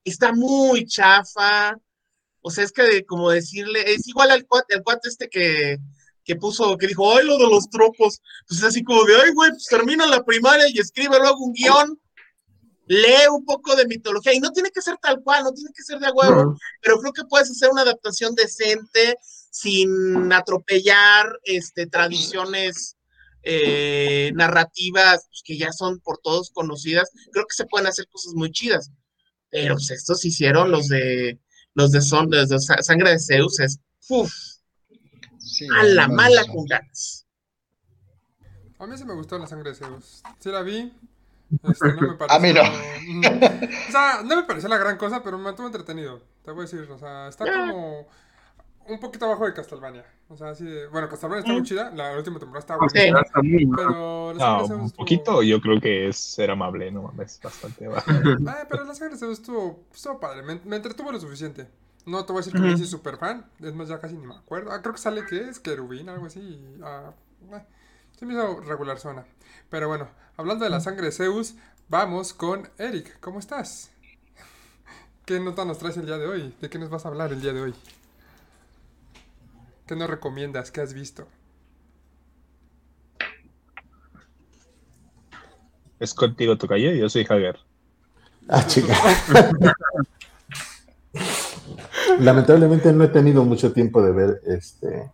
Está muy chafa. O sea, es que como decirle, es igual al cuate, al cuate este que, que puso, que dijo, ay, lo de los tropos. Pues es así como de, ay, güey, pues termina la primaria y escribe luego un guion. Lee un poco de mitología y no tiene que ser tal cual, no tiene que ser de a huevo pero creo que puedes hacer una adaptación decente sin atropellar este, tradiciones eh, narrativas pues, que ya son por todos conocidas. Creo que se pueden hacer cosas muy chidas. Pero pues, estos hicieron los de los de son los de Sa- sangre de Zeus es uf, Sí, a la no mala con ganas. A mí sí me gustó la sangre de Zeus. Sí la vi. Este, no me pareció... A mí no. O sea, no me pareció la gran cosa, pero me mantuvo entretenido. Te voy a decir, o sea, está como un poquito abajo de Castlevania. O sea, así de... Bueno, Castlevania está muy chida. La última temporada está buena. está muy mal. Pero la No, sangre de Zeus un estuvo- poquito, yo creo que es ser amable, no mames, bastante bajo. Ah, pero la sangre de Zeus estuvo, estuvo padre. Me, me entretuvo lo suficiente. No te voy a decir que me hice súper fan. Es más, ya casi ni me acuerdo. Ah, creo que sale que es querubín, algo así. ah, eh, se me hizo regular zona. Pero bueno, hablando de la sangre de Zeus, vamos con Eric. ¿Cómo estás? ¿Qué nota nos traes el día de hoy? ¿De qué nos vas a hablar el día de hoy? ¿Qué nos recomiendas? ¿Qué has visto? Es contigo, Tocayo, y yo soy Hager. Ah, chica. Lamentablemente no he tenido mucho tiempo de ver este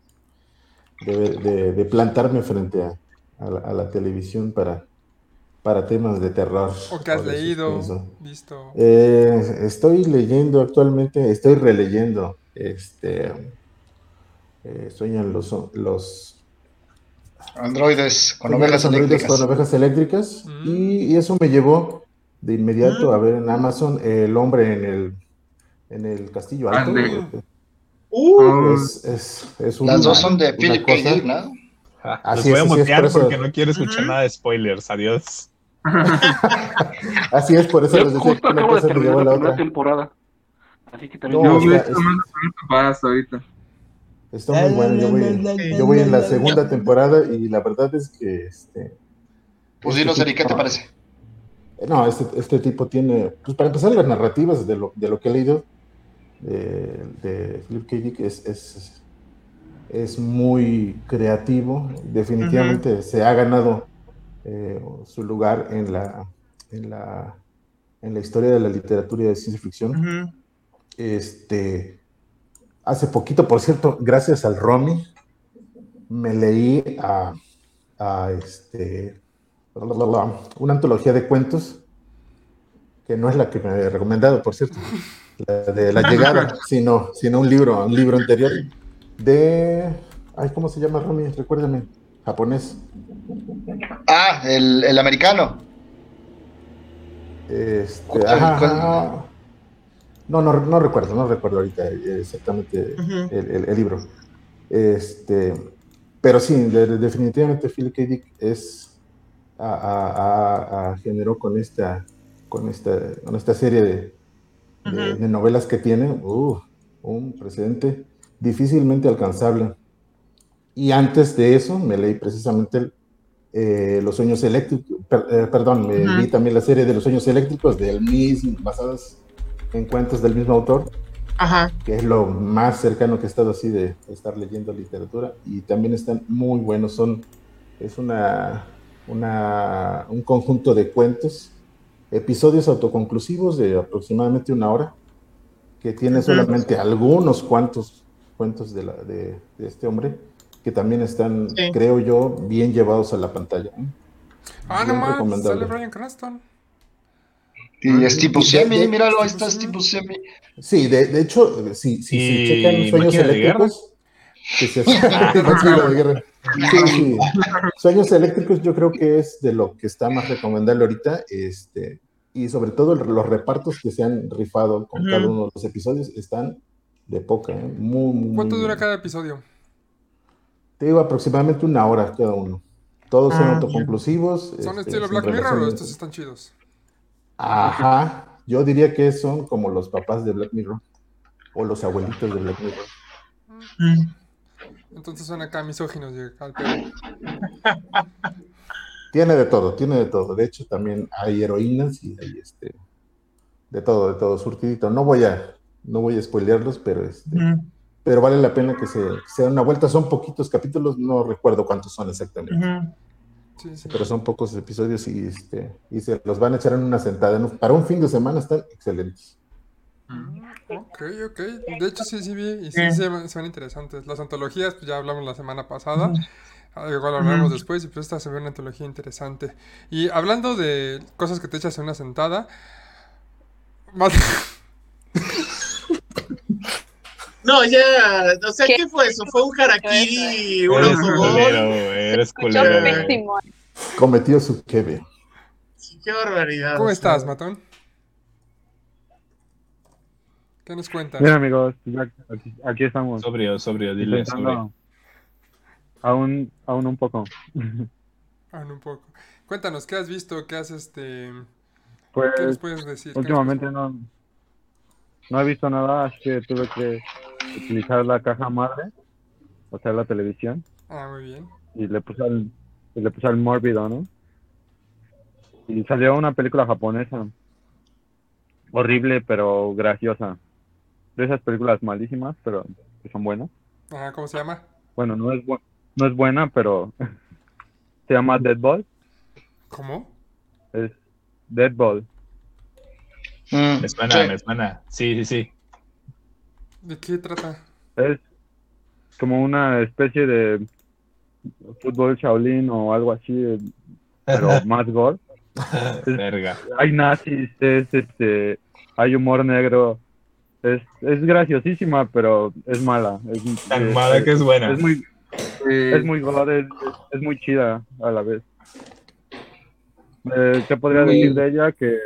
de, ver- de- de plantarme frente a, a la, a la televisión para, para temas de terror. ¿O qué has leído? suspenso. ¿Visto? Eh, estoy leyendo actualmente, estoy releyendo este eh, Sueñan los, los Androides con ovejas eléctricas. con ovejas eléctricas Mm. y, y eso me llevó de inmediato a ver en Amazon El hombre en el en el castillo alto. Ande. Uh, Es, es, es Las una- dos son de Philip K. Dick, ¿no? Ah, Así los es, voy a es, mutear por eso- porque no quiero escuchar Ujú. nada de spoilers. Adiós. Así es, por eso Yo les decía justo que una acabo de cosa terminar a la la primera otra. temporada. Así que también. No, Yo o sea, es- ahorita. Está muy bueno. Yo voy, yo voy en la segunda temporada y la verdad es que este, Pues este dinos, Eric, ¿qué te parece? No, este, este tipo tiene, pues para empezar las narrativas de lo, de lo que he leído de, de Philip K. Dick es, es, es muy creativo, definitivamente se ha ganado eh, su lugar en la, en, la, en la historia de la literatura y de ciencia ficción. Este, hace poquito, por cierto, gracias al Romy, me leí a, a este, una antología de cuentos, que no es la que me había recomendado, por cierto, la de la llegada, sino, sino un libro, un libro anterior de, ay, ¿cómo se llama, Romy? Recuérdame, japonés. Ah, el, el americano. Este, ajá. No, no, no recuerdo, no recuerdo ahorita eh, exactamente Ujú. el, el- el libro. Este, pero sí, de- de- definitivamente Philip K. Dick es a, a- a- generó con esta, con esta, con esta serie de, de- Ujú. de novelas que tiene, uh, un precedente difícilmente alcanzable. Y antes de eso me leí precisamente el, eh, Los Sueños Eléctricos, per- eh, perdón, me Ujú. vi también la serie de Los Sueños Eléctricos del mismo, basadas en cuentos del mismo autor, Ajá. que es lo más cercano que he estado así de estar leyendo literatura, y también están muy buenos, son, es una, una, un conjunto de cuentos, episodios autoconclusivos de aproximadamente una hora, que tiene solamente algunos cuantos cuentos de, la, de, de este hombre, que también están, Sí. creo yo, bien llevados a la pantalla. Ah, no más, sale Brian Cranston. Y es tipo semi, de- míralo, ahí está, es tipo semi. Sí, de, de hecho, si, si, si ¿Y checan sueños eléctricos, que se guerra. Sí, sí. Sueños eléctricos yo creo que es de lo que está más recomendable ahorita, este, y sobre todo el- los repartos que se han rifado con Ujú. cada uno de los episodios están de poca, ¿eh? muy, muy, ¿Cuánto dura cada episodio? Te digo aproximadamente una hora cada uno. Todos son Ah, autoconclusivos. ¿Son este, estilo Black Mirror o estos están chidos? Ajá, yo diría que son como los papás de Black Mirror o los abuelitos de Black Mirror. Mm. Entonces son acá misóginos acá. Tiene de todo, tiene de todo. De hecho, también hay heroínas y hay este de todo, de todo, surtidito. No voy a, no voy a spoilearlos, pero este, Ujú. pero vale la pena que se, que se den una vuelta. Son poquitos capítulos, no recuerdo cuántos son exactamente. Sí, sí. pero son pocos episodios y este, y se los van a echar en una sentada. En un- Para un fin de semana están excelentes. Ok, ok. De hecho, sí, sí vi. Y sí, Sí. se ven, se ven interesantes. Las antologías, pues ya hablamos la semana pasada. Ah, Igual hablaremos Ujú. después, y pues esta se ve una antología interesante. Y hablando de cosas que te echas en una sentada. más- No, ya, o sea, ¿Qué? ¿qué fue eso? ¿Fue un harakiri, un Eres culero, eres culero. pésimo. Cometió su quebe. Qué barbaridad. ¿Cómo estás, Matón? ¿Qué nos cuentas? Bien, amigos, ya aquí, aquí estamos. Sobrio, sobrio, dile, sobrio. Aún, aún un poco. Ah, un poco. Cuéntanos, ¿qué has visto? ¿Qué has este... Pues ¿Qué nos puedes decir? ¿Qué nos últimamente no, no he visto nada, así que tuve que utilizar la caja madre, o sea, la televisión, Ah, muy bien. y le puse al, y le puse al mórbido, ¿no? Y salió una película japonesa. Horrible, pero graciosa. De esas películas malísimas, pero que son buenas. Ah, ¿cómo se llama? Bueno, no es, bu- no es buena, pero se llama Deadball. ¿Cómo? Es Deadball. Mm, Me suena, sí. me suena. Sí, sí, sí. ¿De qué trata? Es como una especie de fútbol Shaolin o algo así, pero más gore. Verga. Hay nazis, es, este, hay humor negro. Es, es graciosísima, pero es mala. Es, Tan es- mala que es buena. Es muy, Eh, es muy gore, es, es muy chida a la vez. Eh, ¿Qué podría Muy- decir de ella? Que,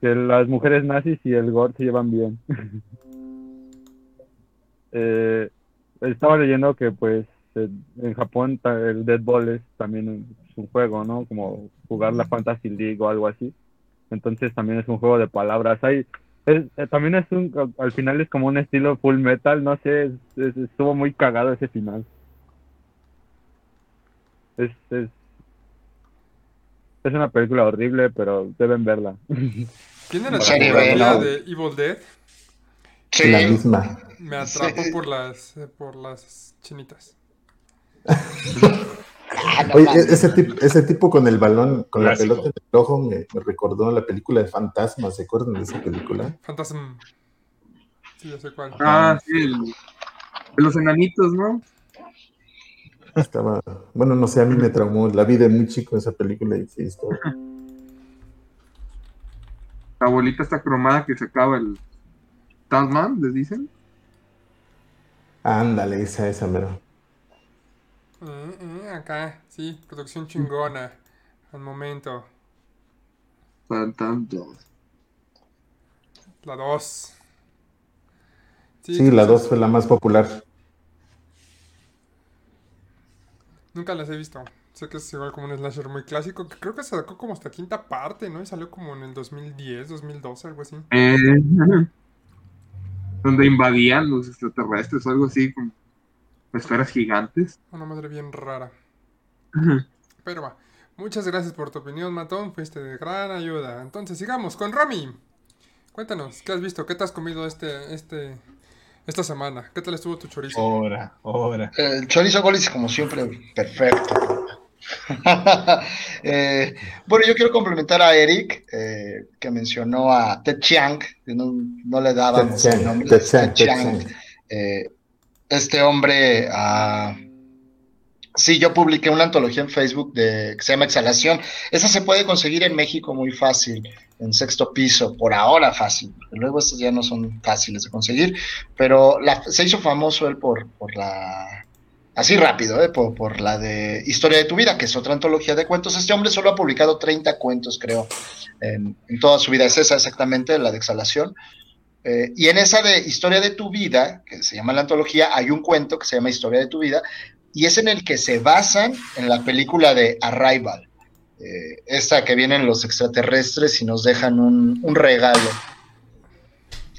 que las mujeres nazis y el gore se llevan bien. Eh, estaba leyendo que pues en en Japón el Dead Ball es también un, es un juego, ¿no? Como jugar la Fantasy League o algo así. Entonces también es un juego de palabras. Hay, es- eh, también es un, al final es como un estilo full metal, no sé, es- es- estuvo muy cagado ese final. Es, es, es una película horrible, pero deben verla. ¿Quién era la de Evil Dead? Sí. La misma. Me atrapó Sí. por las por las chinitas. Ah, Oye, ese tipo, ese tipo con el balón, con Clásico. la pelota en el ojo, me, me recordó la película de Fantasmas. ¿Se acuerdan de esa película? Phantasm. Sí, ya sé cuál. Ah, sí, el, de los enanitos, ¿no? Estaba, bueno, no sé, a mí me traumó. La vi de muy chico esa película y sí, estaba- La abuelita está cromada que se acaba el Tasman, les dicen. Ándale, esa, esa, mero. Eh, eh, acá, sí, producción chingona. Al momento. Tan, tanto. La 2. Sí, la 2 fue la más popular. Nunca las he visto. Sé que es igual como un slasher muy clásico, que creo que se sacó como hasta quinta parte, ¿no? Y salió como en el 2010, 2012, algo así. Eh, donde invadían los extraterrestres o algo así, con esferas gigantes. Una madre bien rara. Pero va. Muchas gracias por tu opinión, Matón. Fuiste de gran ayuda. Entonces, sigamos con Romy. Cuéntanos, ¿qué has visto? ¿Qué te has comido este, este, esta semana? ¿Qué tal estuvo tu chorizo? Ahora, ahora. El chorizo golis, como siempre, perfecto. Eh, bueno, yo quiero complementar a Eric, eh, que mencionó a Ted Chiang, que no, no le dábamos Ted el nombre. Ted Chiang, Ted Ted Chiang. Chiang. Eh, este hombre, ah, sí, yo publiqué una antología en Facebook de, que se llama Exhalación. Esa se puede conseguir en México muy fácil, en sexto piso, por ahora fácil, luego estas ya no son fáciles de conseguir, pero la- se hizo famoso él por, por la... Así rápido, ¿eh? por, por la de Historia de tu vida, que es otra antología de cuentos. Este hombre solo ha publicado 30 cuentos, creo, en, en toda su vida. Es esa exactamente, la de Exhalación. Eh, y en esa de Historia de tu vida, que se llama la antología, hay un cuento que se llama Historia de tu vida, y es en el que se basan en la película de Arrival. Eh, esta que vienen los extraterrestres y nos dejan un, un regalo,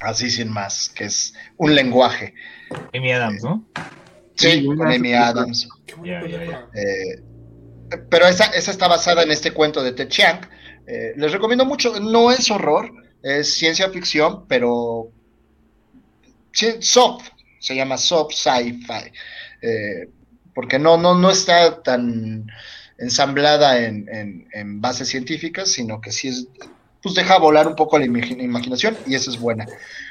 así sin más, que es un lenguaje. Amy Adams, ¿no? Sí, Sí, con Amy. Adams. Eh, pero esa, esa está basada en este cuento de Ted Chiang. Eh, les recomiendo mucho. No es horror, es ciencia ficción, pero soft, se llama soft sci-fi. Eh, porque no, no, no está tan ensamblada en, en- en bases científicas, sino que sí es, pues deja volar un poco la imagi- imaginación y esa es buena.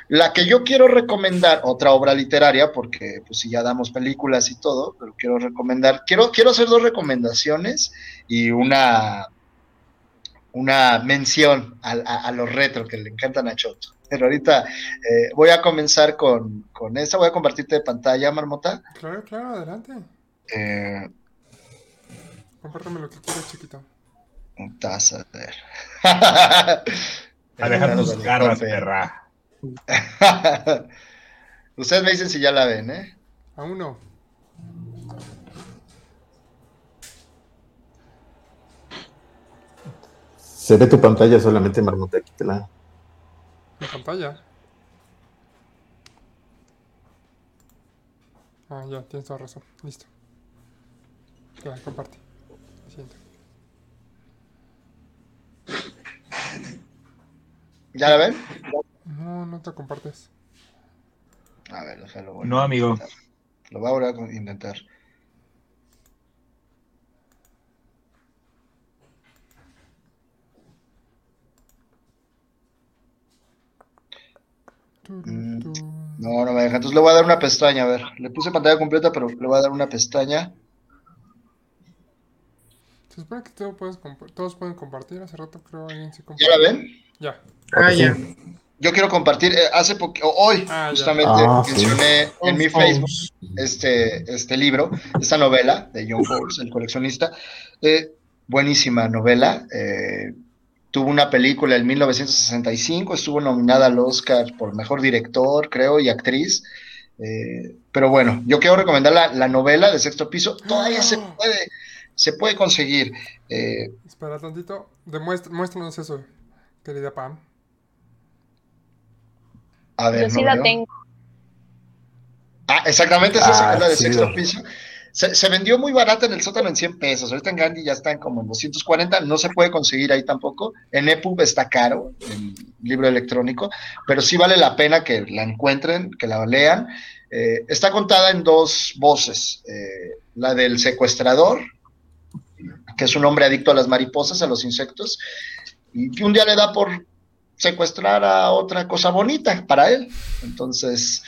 La que yo quiero recomendar, otra obra literaria, porque pues si ya damos películas y todo, pero quiero recomendar, quiero, quiero hacer dos recomendaciones y una, una mención a, a- a los retro que le encantan a Choto. Pero ahorita eh, voy a comenzar con, con esa, voy a compartirte de pantalla, Marmota. Claro, claro, adelante. Eh, Compártame lo que quieras, chiquito. vas a ver. A dejar tus garras, perra. Ustedes me dicen si ya la ven, ¿eh? Aún no. Se ve tu pantalla solamente, Marmota, quítela. En pantalla. Ah, ya, tienes toda razón. Listo. Ya, comparte. Lo siento. ¿Ya la ven? No, no te compartes. A ver, déjalo. voy a No, amigo. intentar. Lo voy a volver a intentar. Mm. No, no me deja. Entonces le voy a dar una pestaña, a ver. Le puse pantalla completa, pero le voy a dar una pestaña. Se supone que todo puedes todos pueden compartir. Hace rato creo alguien sí ¿Ya compartió. la ven? Ya. Ah, Sí. Yo quiero compartir, eh, hace poco, hoy, Ah, justamente Ah, sí. mencioné en mi Oh, Facebook este, este libro, esta novela de John Fowles, el coleccionista. Eh, buenísima novela. eh, tuvo una película en 1965, estuvo nominada al Oscar por mejor director, creo, y actriz. eh, pero bueno, yo quiero recomendar la, la novela de Sexto Piso. Todavía se puede, se puede conseguir. eh, Espera tantito. Demuestra, muéstranos eso, querida Pam. A ver, Yo sí no la veo. tengo. Ah, exactamente, es esa, Ah, es la de sí, sexto piso. Se, se vendió muy barata en el sótano en 100 pesos. Ahorita en Gandhi ya están como en 240. No se puede conseguir ahí tampoco. En EPUB está caro, el libro electrónico, pero sí vale la pena que la encuentren, que la lean. Eh, está contada en dos voces. Eh, la del secuestrador, que es un hombre adicto a las mariposas, a los insectos, y que un día le da por secuestrara otra cosa bonita para él. Entonces,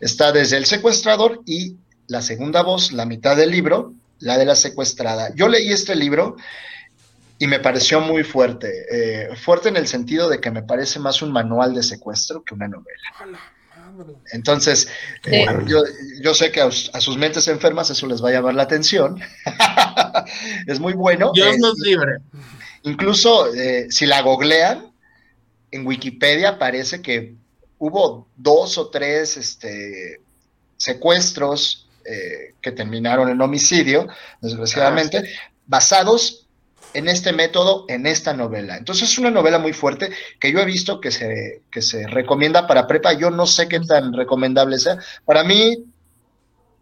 está desde el secuestrador y la segunda voz, la mitad del libro, la de la secuestrada. Yo leí este libro y me pareció muy fuerte. eh, fuerte en el sentido de que me parece más un manual de secuestro que una novela. Entonces, eh, Sí. yo, yo sé que a, us- a sus mentes enfermas eso les va a llamar la atención. es muy bueno. Dios eh, nos libre. Incluso eh, si la googlean, en Wikipedia parece que hubo dos o tres este, secuestros eh, que terminaron en homicidio, desgraciadamente, basados en este método, en esta novela. Entonces es una novela muy fuerte que yo he visto que se, que se recomienda para prepa. Yo no sé qué tan recomendable sea. Para mí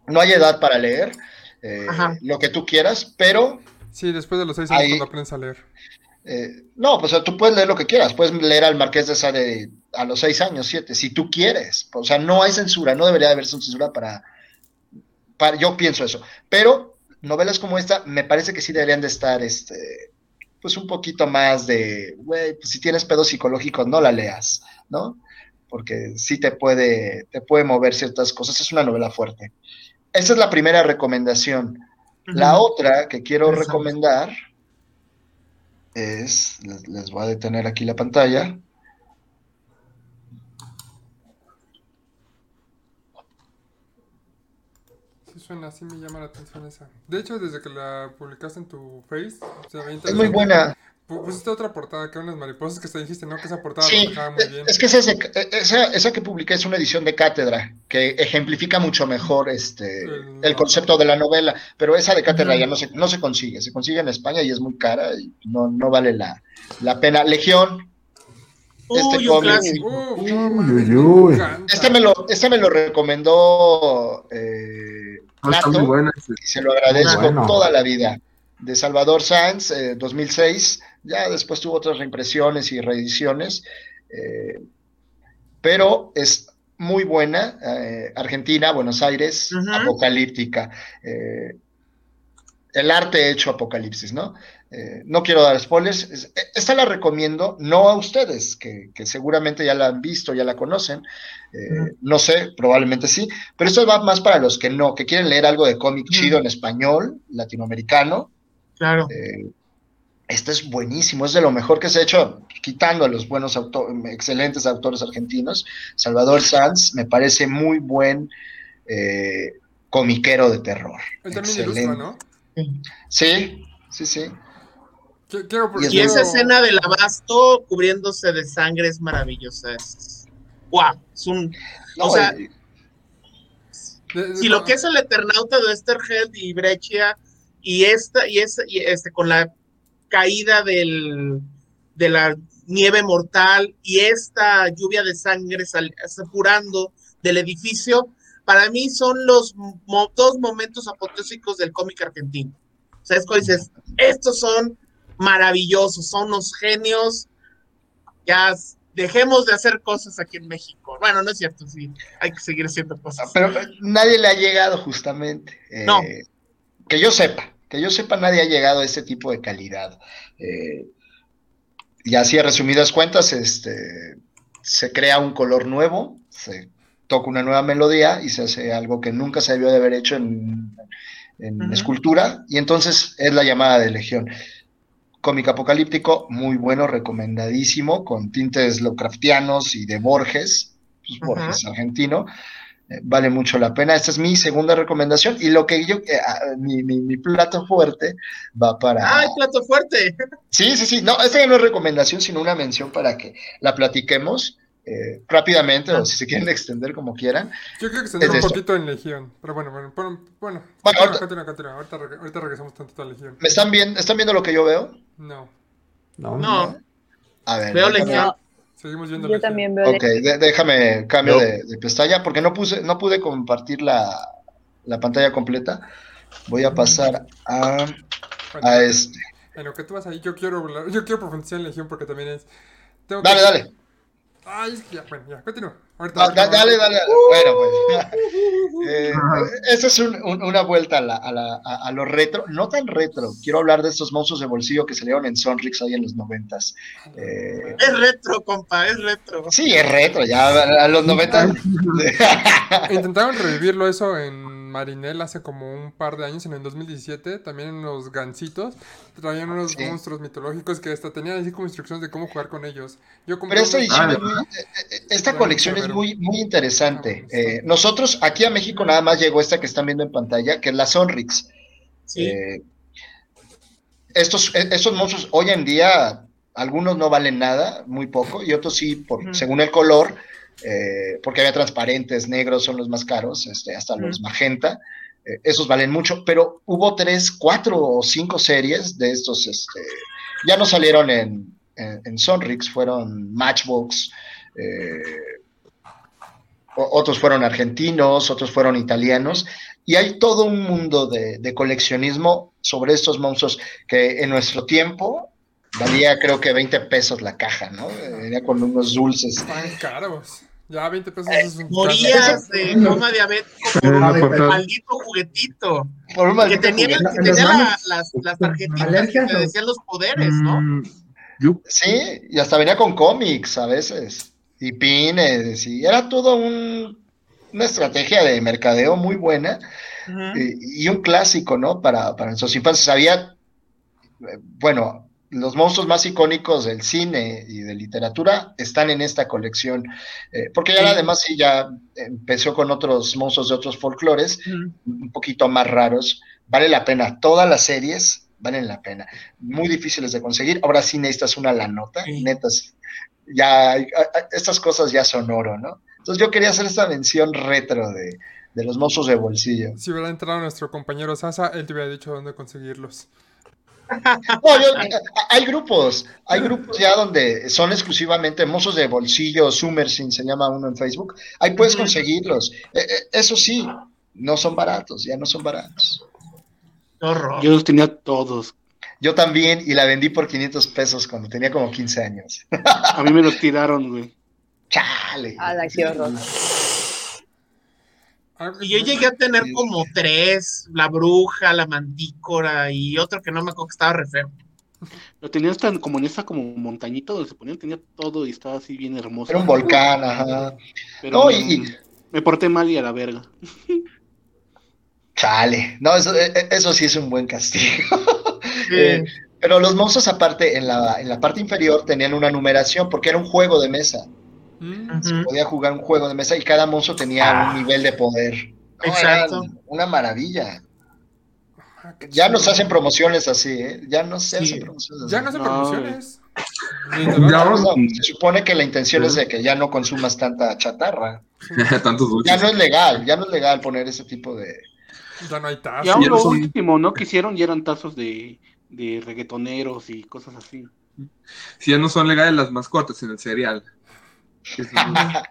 no hay edad para leer eh, lo que tú quieras, pero Sí, después de los seis años Ahí- cuando aprendes a leer. Eh, no, pues o sea, tú puedes leer lo que quieras, puedes leer al Marqués de Sade a los seis años, siete, si tú quieres. O sea, no hay censura, no debería haber censura para, para yo pienso eso. Pero novelas como esta me parece que sí deberían de estar, este, pues un poquito más de, güey, pues si tienes pedos psicológicos, no la leas, ¿no? Porque sí te puede, te puede mover ciertas cosas. Es una novela fuerte. Esa es la primera recomendación. La otra que quiero recomendar es, les, les voy a detener aquí la pantalla. Sí, suena, así me llama la atención esa. De hecho, desde que la publicaste en tu Face, se ve Es muy buena. Pu- Pusiste otra portada, que eran unas mariposas que te dijiste, ¿no? Que esa portada Sí, reflejaba muy bien. es que esa, esa, esa que publiqué es una edición de cátedra que ejemplifica mucho mejor este, El- el concepto de la novela, pero esa de cátedra ya no se, no se consigue, se consigue en España y es muy cara y no, no vale la, la pena. Legión, este Uy, un cómic. clásico. Uf, Uy, no mames, uy, me uy. encanta. este me lo, este me lo recomendó eh, Ah, está Nato. muy buena. ese. y se lo agradezco Bueno. toda la vida. De Salvador Sanz, eh, 2006, ya después tuvo otras reimpresiones y reediciones, eh, pero es muy buena, eh, Argentina, Buenos Aires, apocalíptica. eh, el arte hecho apocalipsis, ¿no? Eh, no quiero dar spoilers, es- esta la recomiendo, no a ustedes, que, que seguramente ya la han visto, ya la conocen, eh, no sé, probablemente sí, pero esto va más para los que no, que quieren leer algo de cómic chido en español, latinoamericano. Claro. Eh, este es buenísimo, es de lo mejor que se ha hecho, quitando a los buenos autores, excelentes autores argentinos. Salvador Sanz me parece muy buen eh, comiquero de terror. Él también Excelente. ilustra, ¿no? Sí, sí, sí. Y es Y esa escena del abasto cubriéndose de sangre es maravillosa. Es, wow, es un, No, O sea, y- de- de- si lo que es el Eternauta de Esterheld y Breccia y esta y, esta, y este con la caída del, de la nieve mortal y esta lluvia de sangre sal- apurando del edificio, para mí son los mo- dos momentos apoteósicos del cómic argentino. O sea, es cuando dices, estos son maravillosos, son unos genios, ya dejemos de hacer cosas aquí en México. Bueno, no es cierto, sí, hay que seguir haciendo cosas. pero eh, nadie le ha llegado justamente. eh, No. Que yo sepa, que yo sepa, nadie ha llegado a ese tipo de calidad. Eh, y así, a resumidas cuentas, este, se crea un color nuevo, se toca una nueva melodía y se hace algo que nunca se debió de haber hecho en, escultura, y entonces es la llamada de Legión. Cómic apocalíptico, muy bueno, recomendadísimo, con tintes Lovecraftianos y de Borges, pues. Borges argentino, vale mucho la pena. Esta es mi segunda recomendación, y lo que yo, eh, ah, mi, mi- mi plato fuerte va para... ¡Ay, plato fuerte! Sí, sí, sí. No, esta ya no es recomendación, sino una mención para que la platiquemos eh, rápidamente o si se quieren extender como quieran. Yo creo que extender Es un eso. poquito en Legión. Pero bueno, bueno, bueno. bueno Bueno, ahorita- continúa, continúa. Ahorita, reg- ahorita regresamos tantito a Legión. ¿Me están viendo, están viendo lo que yo veo? No, No, No, A ver. Veo Legión. Seguimos viendo yo también veo. Ok, de- déjame cambio No. de, de pestaña porque no puse, no pude compartir la, la pantalla completa. Voy a pasar a, a este. En lo que tú vas ahí, yo quiero yo quiero profundizar en Legión porque también es. Tengo que- Dale, dale. Ay, es que ya, bueno, ya, continúa. Ahorita. Da- da- dale, dale. Bueno, pues. Eh, esa es un- un- una vuelta a, la- a la- a- a lo retro. No tan retro. Quiero hablar de estos monstruos de bolsillo que salieron en Sonrix ahí en los noventas. Eh, Es retro, compa, es retro. sí, es retro. Ya a los noventas. Intentaron revivirlo eso en Marinel hace como un par de años, en el 2017, también en los gancitos, traían unos Sí. monstruos mitológicos que hasta tenían así como instrucciones de cómo jugar con ellos. Yo compré Pero edición Ah, esta colección es muy, muy interesante. Eh, nosotros aquí a México nada más llegó esta que están viendo en pantalla, que es la Sonrix. Sí. Eh, estos, estos monstruos hoy en día, algunos no valen nada, muy poco, y otros sí, por, según el color, eh, porque había transparentes, negros son los más caros, este, hasta los magenta, eh, esos valen mucho, pero hubo tres, cuatro o cinco series de estos, este, ya no salieron en, en, en Sonrix, fueron Matchbox, eh, otros fueron argentinos, otros fueron italianos, y hay todo un mundo de, de coleccionismo sobre estos monstruos que en nuestro tiempo valía creo que 20 pesos la caja, ¿no? Venía con unos dulces. Están caros. Ya 20 pesos es un Morías de coma diabético por Eh, un maldito juguetito. Por un Que tenía, juguete. que En los tenía la- manos. las, las tarjetitas que ¿Alergias te decían los poderes, ¿no? Mm, yo- Sí, y hasta venía con cómics a veces, y pines, y era todo un- una estrategia de mercadeo muy buena. Y, y un clásico, ¿no? Para, para nuestros infantes. Había, eh, bueno, los monstruos más icónicos del cine y de literatura están en esta colección, eh, porque ya Sí. además sí ya empezó con otros monstruos de otros folclores, un poquito más raros. Vale la pena, todas las series valen la pena. Muy difíciles de conseguir. Ahora sí necesitas una la nota, Sí. netas. Ya, estas cosas ya son oro, ¿no? Entonces yo quería hacer esta mención retro de, de los monstruos de bolsillo. Si hubiera entrado nuestro compañero Sasa, él te hubiera dicho dónde conseguirlos. No, yo- eh, hay grupos, hay grupos ya donde son exclusivamente monstruos de bolsillo, Sumersin se llama uno en Facebook, ahí puedes conseguirlos. Eh, eh, eso sí, no son baratos, ya no son baratos. Horror. Yo los tenía todos. Yo también, y la vendí por 500 pesos cuando tenía como 15 años. A mí me los tiraron, güey. Chale. Ala, qué horror. Y yo llegué a tener como tres, la bruja, la mantícora y otro que no me acuerdo que estaba re feo. Lo tenía hasta como en esa como montañita donde se ponían, tenía todo y estaba así bien hermoso. Era un volcán, ajá. Pero No, me, y- me porté mal y a la verga. Chale. No, eso, eh, eh, eso sí es un buen castigo. Sí. Eh, pero los monstruos aparte, en la, en la parte inferior tenían una numeración porque era un juego de mesa. Mm, Se podía jugar un juego de mesa y cada monstruo tenía un nivel de poder. No, Exacto. Una maravilla. ah, Ya nos hacen promociones así, ¿eh? Ya no se Sí. hacen promociones así. Ya no hacen promociones. No, se supone que la intención es de que ya no consumas tanta chatarra. Tantos Ya no es legal, ya no es legal poner ese tipo de... Ya no hay tazas. Y aún ya lo son- último, ¿no? Que hicieron ya eran tazos de, de reggaetoneros y cosas así. Si ya no son legales las mascotas en el cereal.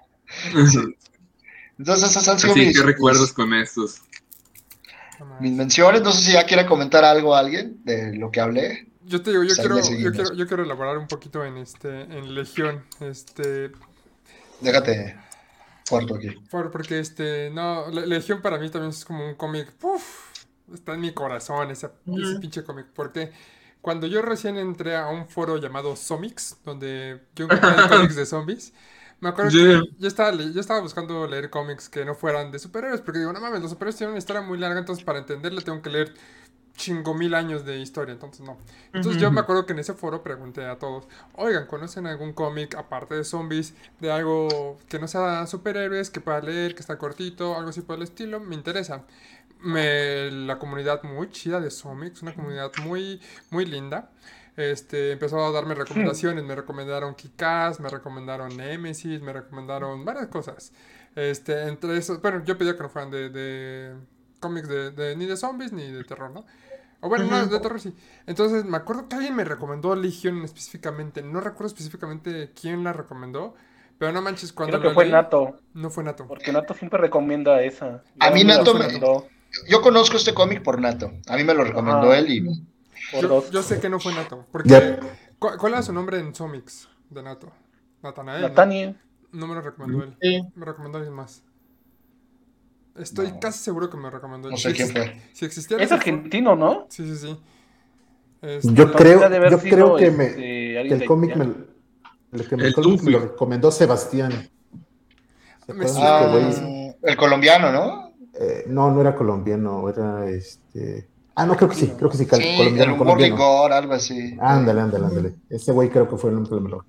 Entonces esas han sido Así mis, que recuerdos con estos. Mis menciones. No sé si ya quiere comentar algo alguien de lo que hablé. Yo te digo, yo quiero, yo quiero, yo quiero elaborar un poquito en este, en Legión, este, Déjate corto aquí. por, porque este, no, Le- Legión para mí también es como un cómic, está en mi corazón ese, pinche cómic, porque cuando yo recién entré a un foro llamado Somix, donde yo encontré cómics de zombies, me acuerdo Sí. que yo estaba, yo estaba buscando leer cómics que no fueran de superhéroes, porque digo, no mames, los superhéroes tienen una historia muy larga, entonces para entenderle tengo que leer chingo mil años de historia, entonces no. Entonces yo me acuerdo que en ese foro pregunté a todos, oigan, ¿conocen algún cómic aparte de zombies, de algo que no sea superhéroes, que pueda leer, que está cortito, algo así por el estilo? Me interesa. Me, la comunidad muy chida de Zomics, una comunidad muy, muy linda. Este, empezó a darme recomendaciones, me recomendaron Kikaz, me recomendaron Nemesis, me recomendaron varias cosas. Este, entre esos, bueno, yo pedía que no fueran de, de cómics de, de- ni de zombies ni de terror, ¿no? O bueno, no, de terror sí. Entonces me acuerdo que alguien me recomendó Legion específicamente. No recuerdo específicamente quién la recomendó. Pero no manches, cuando Creo que lo fue leí- Nato, No fue Nato. porque Nato siempre recomienda esa. A mí Nato me- recomendó Yo conozco este cómic por Nato. A mí me lo recomendó él y Yo, sé que no fue Nato. Porque. ¿cuál, cuál era su nombre en Zomics de Nato? Natanael. ¿no? Nathaniel. No me lo recomendó él. Sí. Me recomendó alguien más. Estoy No. casi seguro que me recomendó él. No sé Si quién exist- fue. Si existiera Es argentino, ¿no? Sí, sí, sí. Este, Yo creo, de haber yo creo que, me, este, que el cómic me, el que me- El cómic me lo recomendó Sebastián. ¿Se Me acuerdan suena. de Ah, este güey? el colombiano, ¿no? Eh, no, no era colombiano, era este. Ah, no, creo que sí, creo que sí, cal- Sí, colombiano, colombiano. rigor, algo así. Ándale, ándale, ándale. Ese güey creo que fue el único que me lo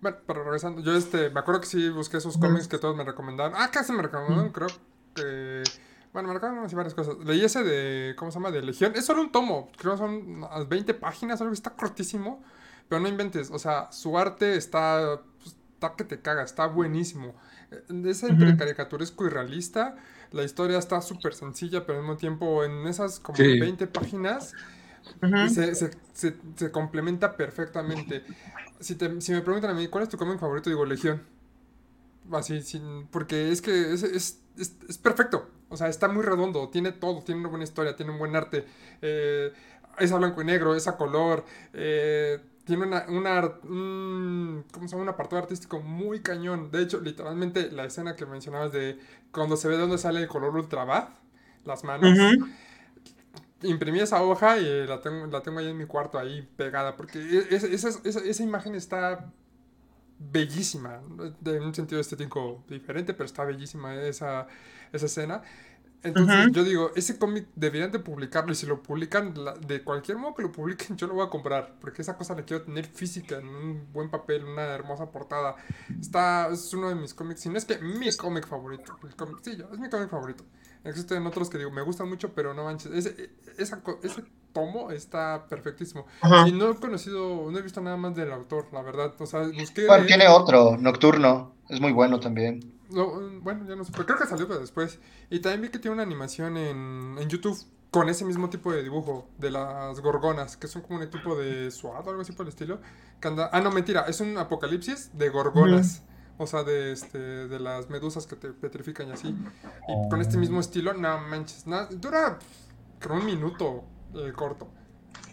Bueno, pero regresando, yo este, me acuerdo que sí busqué esos cómics que todos me recomendaron. Ah, casi me recomendaron, creo que... Bueno, me recomendaron así varias cosas. Leí ese de, ¿cómo se llama? De Legión. Es solo un tomo, creo que son unas 20 páginas, algo que está cortísimo. Pero no inventes, o sea, su arte está, pues, está que te caga, está buenísimo. Eh, Es entre caricaturesco y realista. La historia está súper sencilla, pero al mismo tiempo en esas como Sí. 20 páginas se, se, se, se complementa perfectamente. Si, te- si me preguntan a mí, ¿cuál es tu cómic favorito? Digo, Legión. Así, sin, porque es que es, es, es- es perfecto. O sea, está muy redondo, tiene todo, tiene una buena historia, tiene un buen arte. eh, es a blanco y negro, es a color. eh, tiene una, una, un, ¿cómo se llama? un apartado artístico muy cañón. De hecho, literalmente, la escena que mencionabas de cuando se ve de dónde sale el color ultrabad, las manos imprimí esa hoja y la tengo, la tengo ahí en mi cuarto, ahí pegada, porque e- es- esa, esa, esa imagen está bellísima, de un sentido estético diferente, pero está bellísima esa, esa escena. Entonces Ujú. yo digo, ese cómic deberían de publicarlo y si lo publican, la- de cualquier modo que lo publiquen, yo lo voy a comprar, porque esa cosa la quiero tener física, en un buen papel, una hermosa portada. Está, es uno de mis cómics, si no es que mi cómic favorito, el cómic, sí, yo, es mi cómic favorito. Existen otros que digo, me gustan mucho, pero no manches, ese, esa ese tomo está perfectísimo. Ajá. Y no he conocido, no he visto nada más del autor, la verdad, o sea, busqué... Bueno, tiene otro, Nocturno. Es muy bueno también. No, bueno, ya no sé, pero creo que salió después. Y también vi que tiene una animación en, en YouTube con ese mismo tipo de dibujo de las gorgonas, que son como un tipo de SWAT o algo así por el estilo. Que anda... Ah, no, mentira, es un apocalipsis de gorgonas. O sea, de, este, de las medusas que te petrifican y así. Y con este mismo estilo, no manches. na- dura creo un minuto eh, corto.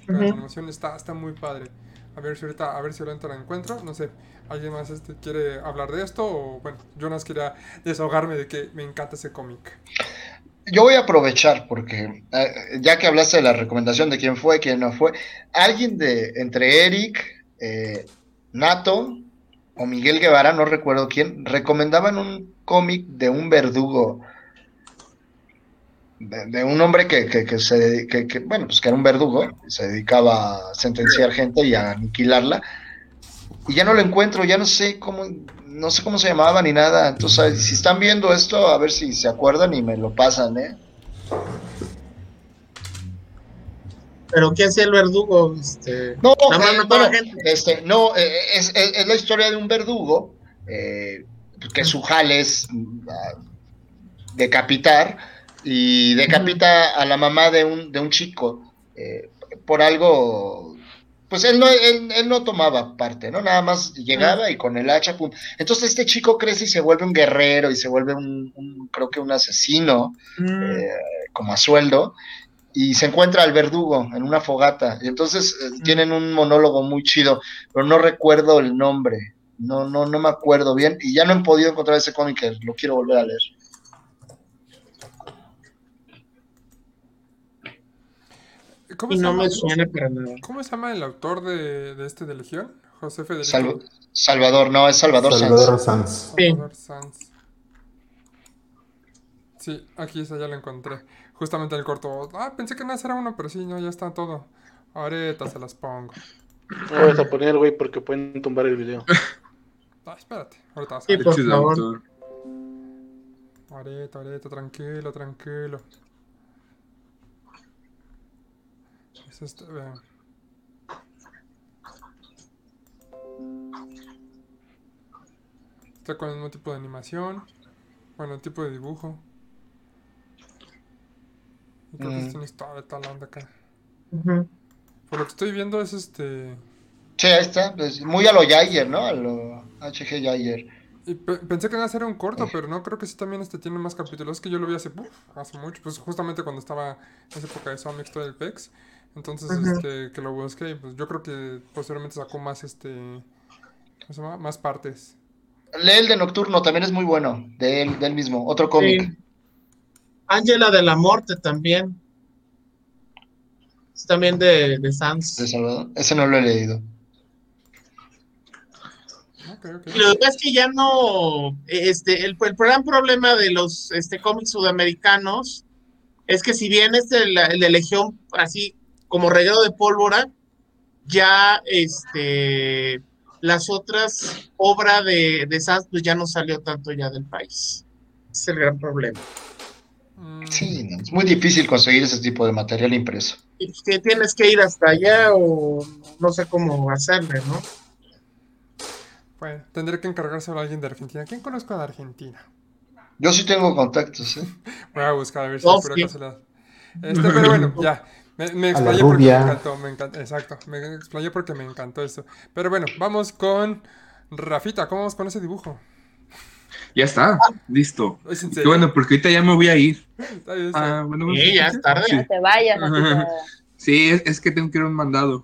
La animación está, está muy padre. A ver si ahorita, a ver si ahorita la encuentro. No sé, ¿alguien más este, quiere hablar de esto? O bueno, yo quería desahogarme de que me encanta ese cómic. Yo voy a aprovechar porque eh, ya que hablaste de la recomendación de quién fue, quién no fue, alguien de entre Eric, eh, Nato o Miguel Guevara, no recuerdo quién, recomendaban un cómic de un verdugo, de, un hombre que, que, se que, bueno, pues que era un verdugo, se dedicaba a sentenciar gente y a aniquilarla, y ya no lo encuentro, ya no sé cómo, no sé cómo se llamaba ni nada. Entonces, si están viendo esto, a ver si se acuerdan y me lo pasan, ¿eh? Pero ¿qué hacía el verdugo? Este... No, Nada más eh, gente. este, no, eh, es, es- es la historia de un verdugo eh, que su jale es mm, decapitar y decapita a la mamá de un, de un chico por algo, pues él no, él, él no tomaba parte, ¿no? Nada más llegaba y con el hacha, pum. Entonces este chico crece y se vuelve un guerrero y se vuelve un, un- creo que un asesino Mm, eh, como a sueldo y se encuentra al verdugo en una fogata. Y entonces eh, tienen un monólogo muy chido pero no recuerdo el nombre. No no no me acuerdo bien y ya no he podido encontrar ese cómic lo quiero volver a leer ¿Cómo y se no llama? me suena para nada. ¿Cómo se llama el autor de, de este de Legión? José Federico. Salvo- Salvador no es Salvador, Salvador Sanz Sanz. Sí. Salvador Sanz. Sí, aquí esa ya la encontré. Justamente el corto. Ah, pensé que nada más era uno, pero sí, no, ya está todo. Ahorita se las pongo. No vas a poner, güey, porque pueden tumbar el video. Ah, espérate. Ahorita vas a Sí, ver. por favor. Ahorita, ahorita, tranquilo, tranquilo. Es vean. Está con el mismo tipo de animación. Bueno, el tipo de dibujo. Y creo que Mm. sí tiene toda tal onda acá. Por lo que estoy viendo es este. sí ahí está pues, muy a lo Jaeger no a lo HG Jaeger y pe- pensé que nada más era un corto, pero no, creo que sí también este tiene más capítulos. Es que yo lo vi hace, uf, hace mucho, pues justamente cuando estaba en esa época de Sonic todo el PEX. Entonces, este, que lo busqué, y pues yo creo que posteriormente sacó más este ¿cómo se llama? Más partes. Lee el de Nocturno, también es muy bueno, de él, del mismo, otro cómic. Sí. Ángela de la Muerte también. Es también de, de Sans. de Salvador. Ese no lo he leído. Ok, ok. Y Lo que pasa es que ya no, este, el, el gran problema de los este, cómics sudamericanos es que si bien es el, el de Legión así como regalo de pólvora, ya este, las otras obras de, de Sans pues ya no salió tanto ya del país. Es el gran problema. Mm, Sí, es muy difícil conseguir ese tipo de material impreso. Y pues que tienes que ir hasta allá o no sé cómo hacerle, ¿no? Bueno, tendré que encargárselo a alguien de Argentina. ¿Quién conozco de Argentina? Yo sí tengo contactos, ¿eh? Voy a buscar a ver si Oh, sí. Este, pero bueno, ya. Me, me A la explayé porque me encantó, me encantó. Exacto, me explayé porque me encantó esto. Pero bueno, vamos con Rafita. ¿Cómo vamos con ese dibujo? Ya está, listo. Bueno, porque ahorita ya me voy a ir. Está bien, está Ah, bueno, Sí, ya es tarde. Sí, No te vayas, Rafita. Sí, es, es que tengo que ir a un mandado.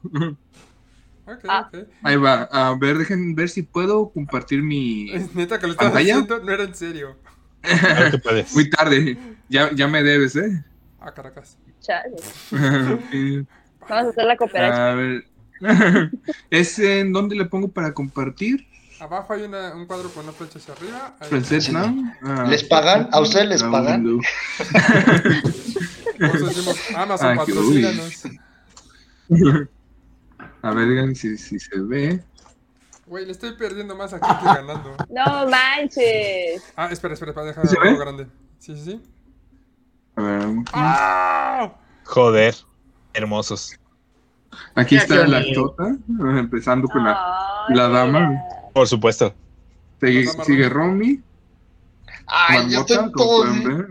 Ok, Ah. Ahí va. A ver, dejen ver si puedo compartir mi. Es neta que lo estás ¿Pantalla? haciendo, no era en serio. Muy tarde. Ya, ya me debes, ¿eh? Ah, Caracas. Chale. Vamos a hacer la cooperación. A ver. ¿Es en dónde le pongo para compartir? Abajo hay una, un cuadro con una flecha hacia arriba. ¿no? Ah, ¿Les pagan? ¿A ustedes les ah, pagan? decimos Amazon, Ah. A ver, digan si, si se ve. Güey, le estoy perdiendo más aquí que ganando. No manches. Ah, espera, espera, para dejar ¿Se algo grande. Sí, sí, sí. A ver, ¡Ah! Joder. Hermosos. aquí está la chota, empezando con la. Ay, la dama. Por supuesto. Sigue, sigue Romy. Ay, yo Marmota, estoy como todo. pueden ver.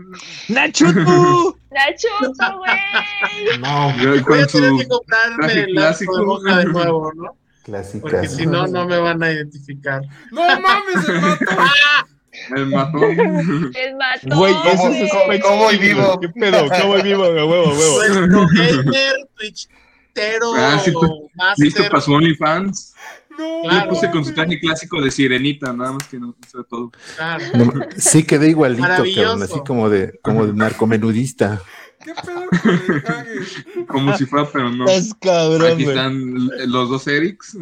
¡Nacho! La chuto, güey. No, Yo Voy a tener que comprarme el lazo de clásico. boca de nuevo, ¿no? clásicas. Porque si no, no me van a identificar. ¡No mames, el! el matón. El matón. Güey, ¿Cómo- eso es cómo- cómo voy vivo? ¿Qué pedo? ¿Cómo voy vivo? Huevo, huevo. Gamer, twitchtero, Ah, sí, tú- Listo para su OnlyFans. No, Yo Claro. puse con su traje clásico de sirenita, nada más que no sé todo. Claro. No, sí quedé igualito, cabrón, así como de, como de narcomenudista. ¿Qué pedo con el Hage? Como si fuera, pero no. Estás cabrón, Aquí güey. están los dos Erics.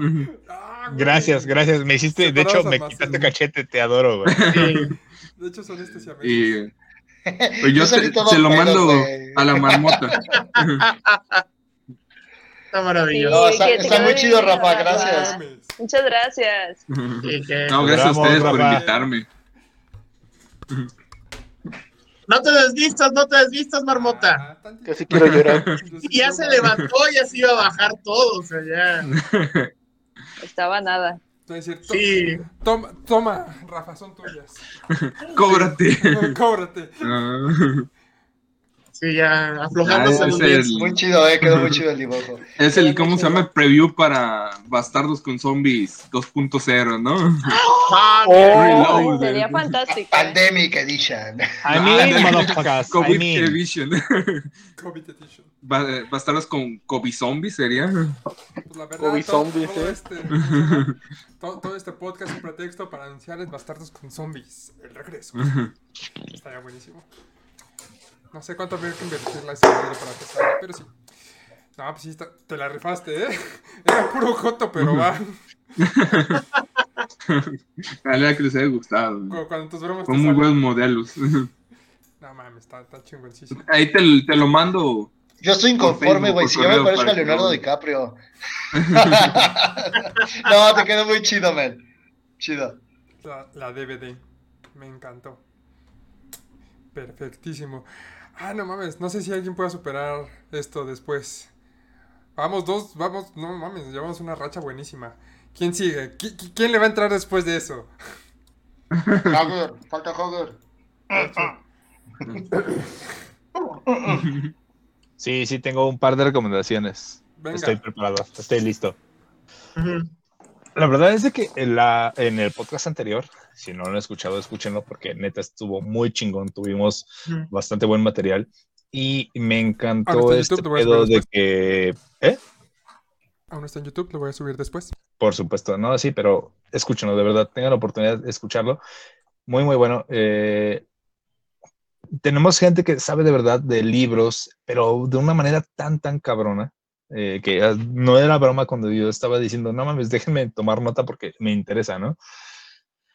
Güey. Gracias, gracias. Me hiciste, de hecho, me quitaste cachete, te adoro, güey. Sí. De hecho, son estos siameses. Y pues yo Yo se, lo mando a la marmota. Está maravilloso. No, está, muy chido, Rafa, Rafa. gracias. Muchas gracias. Sí, que- No, gracias a ustedes por invitarme. No te desvistas, no te desvistas, marmota. Ah. Casi quiero llorar. Y ya se levantó, ya se iba a bajar todo, o sea, ya. Estaba nada. Sí. toma, toma, Rafa, son tuyas. Cóbrate. Cóbrate. Ah, Sí, ya Ah, es dientes. el- Muy chido, eh, quedó muy chido el dibujo. es el, ¿cómo se llama? Preview para Bastardos con Zombies 2.0 ¿no? Ah, Reloaded. Sería fantástico. Pandemic Edition. I mean, motherfuckers. I COVID mean. Edition. COVID edition. Ba- Bastardos con COVID Zombies sería. Pues la verdad, Covid todo, zombies, todo ¿eh? este, todo, todo este podcast es un pretexto para anunciarles Bastardos con Zombies. El regreso. Estaría buenísimo. No sé cuánto habría que invertirle a ese para que salga, pero sí. No, pues sí, está- te la rifaste, ¿eh? Era puro joto, pero va. Ojalá que les haya gustado. Cu- Cuando tus bromas Son muy salen. buenos modelos. No mames, está, está chingoncísimo. Ahí te, te lo mando. Yo estoy inconforme, güey. Si yo me parezco a Leonardo DiCaprio. no, te quedó muy chido, man. Chido. La, la DVD. Me encantó. Perfectísimo. Ah, no mames. No sé si alguien pueda superar esto después. Vamos, dos. Vamos. No mames. Llevamos una racha buenísima. ¿Quién sigue? ¿Qui- qui- ¿Quién le va a entrar después de eso? Hogger, falta Hogger. Sí, sí, tengo un par de recomendaciones. Venga. Estoy preparado, estoy listo. Ujú. La verdad es de que en, la, en el podcast anterior, si no lo han escuchado, escúchenlo porque neta estuvo muy chingón. Tuvimos Ujú. bastante buen material y me encantó en este pedo de que... ¿Eh? Aún está en YouTube. Lo voy a subir después. Por supuesto, no, sí, pero escúchenlo, de verdad, tengan la oportunidad de escucharlo. Muy, muy bueno. Eh, tenemos gente que sabe de verdad de libros, pero de una manera tan, tan cabrona, eh, que ah, no era broma cuando yo estaba diciendo, no mames, déjenme tomar nota porque me interesa, ¿no?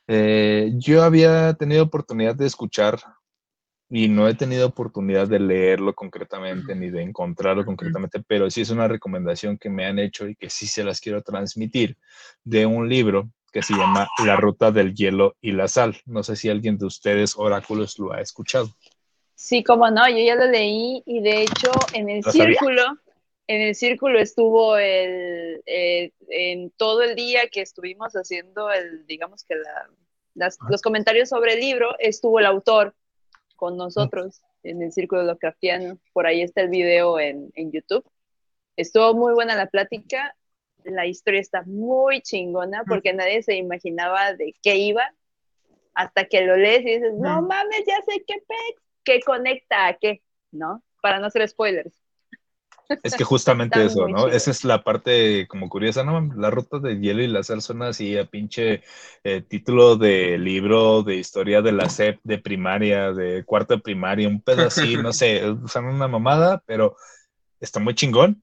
Eh, yo había tenido oportunidad de escuchar y no he tenido oportunidad de leerlo concretamente ni de encontrarlo concretamente, pero sí es una recomendación que me han hecho y que sí se las quiero transmitir de un libro que se llama La Ruta del Hielo y la Sal. No sé si alguien de ustedes, oráculos, lo ha escuchado. Sí, como no, yo ya lo leí y de hecho en el Lo sabía. círculo, en el círculo estuvo el, eh, en todo el día que estuvimos haciendo el, digamos que la, las- los comentarios sobre el libro, estuvo el autor con nosotros en el círculo Lovecraftiano. Por ahí está el video en, en YouTube. Estuvo muy buena la plática. La historia está muy chingona porque nadie se imaginaba de qué iba hasta que lo lees y dices, no Ujú. mames, ya sé qué pex, qué conecta a qué, ¿no? Para no hacer spoilers. Es que justamente eso, ¿no? chido. Esa es la parte como curiosa, ¿no? La ruta del hielo y la sal suena así a pinche eh, título de libro de historia de la SEP de primaria, de cuarta de primaria, un pedo así, no sé, son una mamada, pero está muy chingón.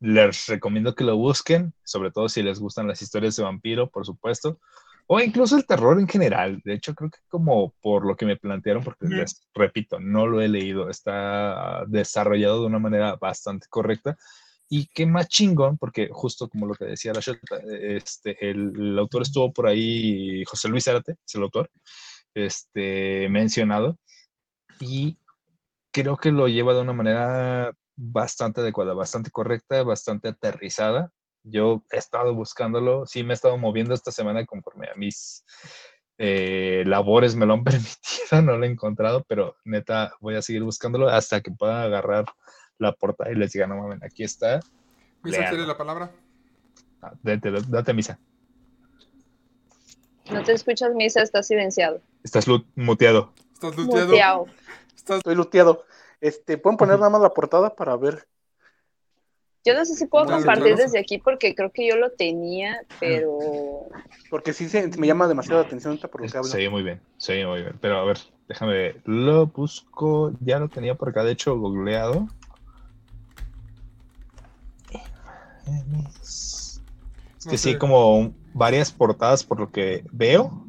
Les recomiendo que lo busquen, sobre todo si les gustan las historias de vampiro, por supuesto, o incluso el terror en general. De hecho, creo que como por lo que me plantearon, porque les repito, no lo he leído, está desarrollado de una manera bastante correcta. Y qué más chingón, porque justo como lo que decía la Shota, este, el, el autor estuvo por ahí, José Luis Zárate, es el autor, este, mencionado, y creo que lo lleva de una manera bastante adecuada, bastante correcta, bastante aterrizada. Yo he estado buscándolo, sí me he estado moviendo esta semana conforme a mis eh, labores me lo han permitido, no lo he encontrado, pero neta voy a seguir buscándolo hasta que pueda agarrar la portada y les diga, no mames, aquí está, Misa Léalo. quiere la palabra. Ah, date, date misa, No te escuchas, Misa, está silenciado. estás muteado. Estás luteado. Muteado. Estás... Estoy luteado. Este, ¿pueden poner nada más la portada para ver? Yo no sé si puedo compartir desde aquí porque creo que yo lo tenía, pero Porque sí se, me llama demasiado la atención por lo que hablo. Se oye muy bien, se oye muy bien. Pero a ver, déjame ver. Lo busco. Ya lo tenía por acá, de hecho, googleado. Es No que sí, como varias portadas por lo que veo.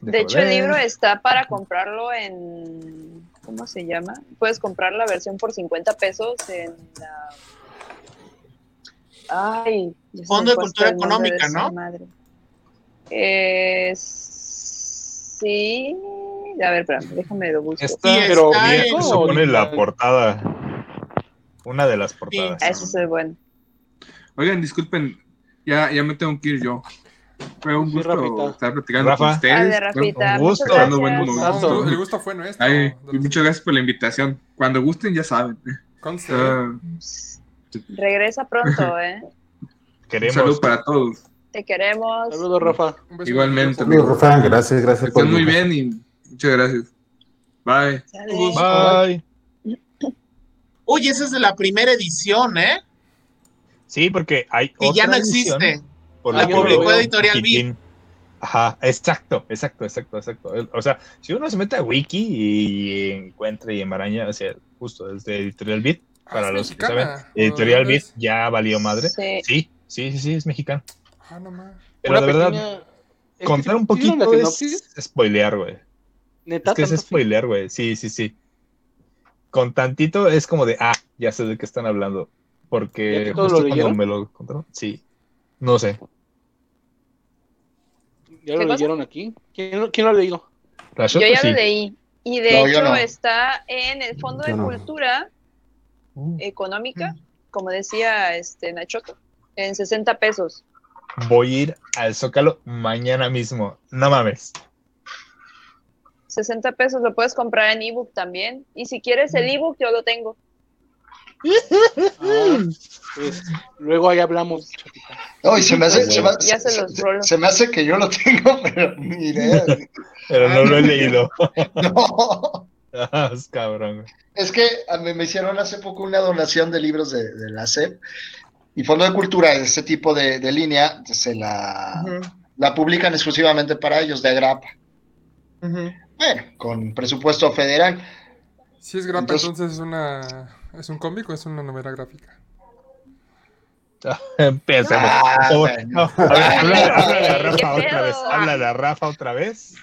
de hecho el libro está para comprarlo en ¿cómo se llama? Puedes comprar la versión por 50 pesos en la Ay, se Fondo de Cultura de Económica, ¿no? madre. Eh, sí, a ver, espérame, déjame lo busco. Esta Sí, pero está bien, en- supone la portada. Una de las portadas. Ah, Eso es bueno. Oigan, disculpen, ya, ya me tengo que ir yo. Fue un gusto estar platicando Rafa. con ustedes. Fue Rafita, un gusto. buen momento. El gusto fue nuestro. Ay, y muchas gracias por la invitación. Cuando gusten, ya saben. Conste. Ah, Regresa pronto, ¿eh? un Queremos. saludo para todos. Te queremos. Saludos, Rafa. Un beso igualmente, Saludos, Rafa, gracias, gracias por estén muy bien y muchas gracias. Bye. Bye. Oye, esa es de la primera edición, ¿eh? Sí, porque hay Y ya no edición existe. Por La publicó Editorial Chiquitín. Ajá, exacto, exacto, exacto, exacto. O sea, si uno se mete a Wiki y encuentra y embaraña, o sea, justo desde Editorial Beat, Ah, para los que saben, ¿o Editorial Beat es? ya valió madre. Sí. Sí, sí, sí, sí, es mexicano. Ah, no más. Pero Una de verdad, pequeña- contar un ¿sí vieron la poquito es spoilear, güey. Neta, Es que es spoilear, güey. Sí, sí, sí. Con tantito es como de, ah, ya sé de qué están hablando. ¿Ya Porque justo lo cuando leyeron? me lo contaron, sí. No sé. ¿Ya lo leyeron aquí? ¿Quién, lo- quién lo ha leído? Yo ya sí. lo leí. Y de No, hecho no. está en el Fondo de no. Cultura Uh, Económica, como decía este Nachoto, en 60 pesos. Voy a ir al Zócalo mañana mismo. No mames. 60 pesos lo puedes comprar en ebook también. Y si quieres el ebook, yo lo tengo. Ah, pues, luego ahí hablamos. No, y se me hace, se me, Ya se los se- rolo. se me hace que yo lo tengo, pero ni idea. Pero no lo he leído. No. Ah, es cabrón. Es que a mí me hicieron hace poco una donación de libros de, de la SEP Y Fondo de Cultura, ese tipo de, de línea, se la, publican exclusivamente para ellos, de agrapa. Bueno, con presupuesto federal. Si es grapa, Entonces- entonces, es una. ¿Es un cómic o es una novela gráfica? Empecemos. Ah, bueno. habla, a ¿Qué Rafa otra vez. Habla a Rafa otra vez.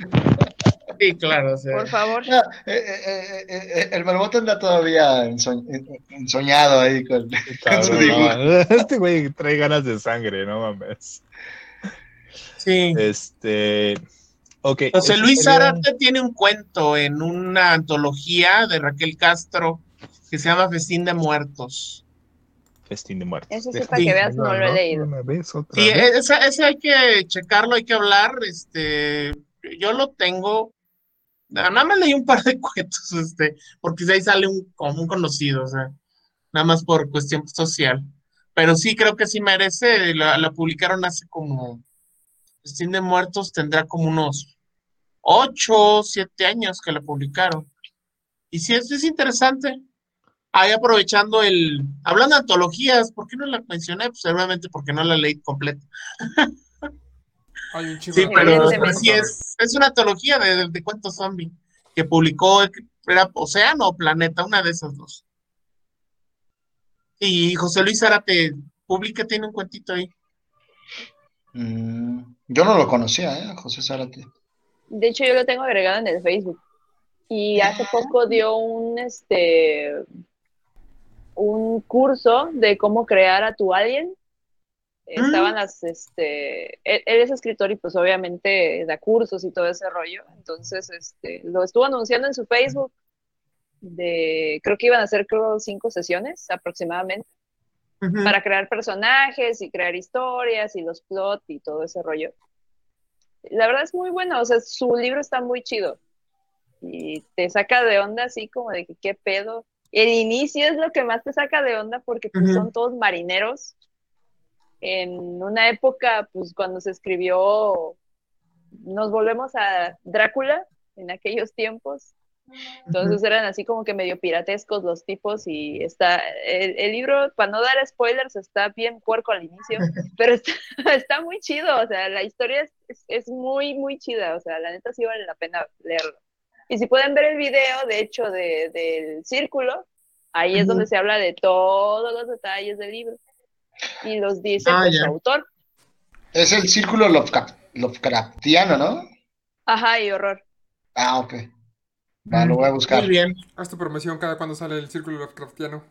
Sí, claro. sea, Por favor. No, eh, eh, eh, el marmota anda todavía enso- en- ensoñado ahí con, con su no. Este güey trae ganas de sangre, no mames. sí. Este. Ok. José Luis Zárate tiene un cuento en una antología de Raquel Castro que se llama Festín de Muertos. Festín de muertos. Eso sí, Déjame para que veas, no lo he leído. Una vez, otra Sí, vez. ese, ese hay que checarlo, hay que hablar. Este, yo lo tengo. Nada más leí un par de cuentos, este, porque de ahí sale un, como un conocido, o sea, nada más por cuestión social. Pero sí creo que sí merece. La, la publicaron hace como. Festín de Muertos tendrá como unos ocho, siete años que la publicaron. Y sí, es, es interesante. Ahí aprovechando el. Hablando de antologías, ¿por qué no la mencioné? Pues seguramente porque no la leí completa. Hay un chingo Sí, pero, sí es, es una antología de, de, de cuentos zombie que publicó, era Océano o Planeta, una de esas dos. Y José Luis Zárate publica, tiene un cuentito ahí. Mm, yo no lo conocía, ¿eh? José Zárate. De hecho, yo lo tengo agregado en el Facebook. Y hace poco dio un este un curso de cómo crear a tu alien. Estaban las, este, él, él es escritor y pues obviamente da cursos y todo ese rollo. Entonces, este, lo estuvo anunciando en su Facebook de, creo que iban a creo cinco sesiones aproximadamente para crear personajes y crear historias y los plot y todo ese rollo. La verdad es muy bueno, o sea, su libro está muy chido y te saca de onda así como de que qué pedo. El inicio es lo que más te saca de onda porque pues, son todos marineros. En una época, pues cuando se escribió, nos volvemos a Drácula en aquellos tiempos, entonces eran así como que medio piratescos los tipos y está, el, el libro, para no dar spoilers, está bien puerco al inicio, pero está, está muy chido, o sea, la historia es, es, es muy, muy chida, o sea, la neta sí vale la pena leerlo. Y si pueden ver el video, de hecho, de, del círculo, ahí es donde se habla de todos los detalles del libro. Y los dice Ah, pues, ya. su autor. Es el círculo Lovecraft- Lovecraftiano, ¿no? Ajá, y horror. Ah, ok. Va, lo voy a buscar. Muy bien. Haz tu promoción cada cuando sale el círculo Lovecraftiano.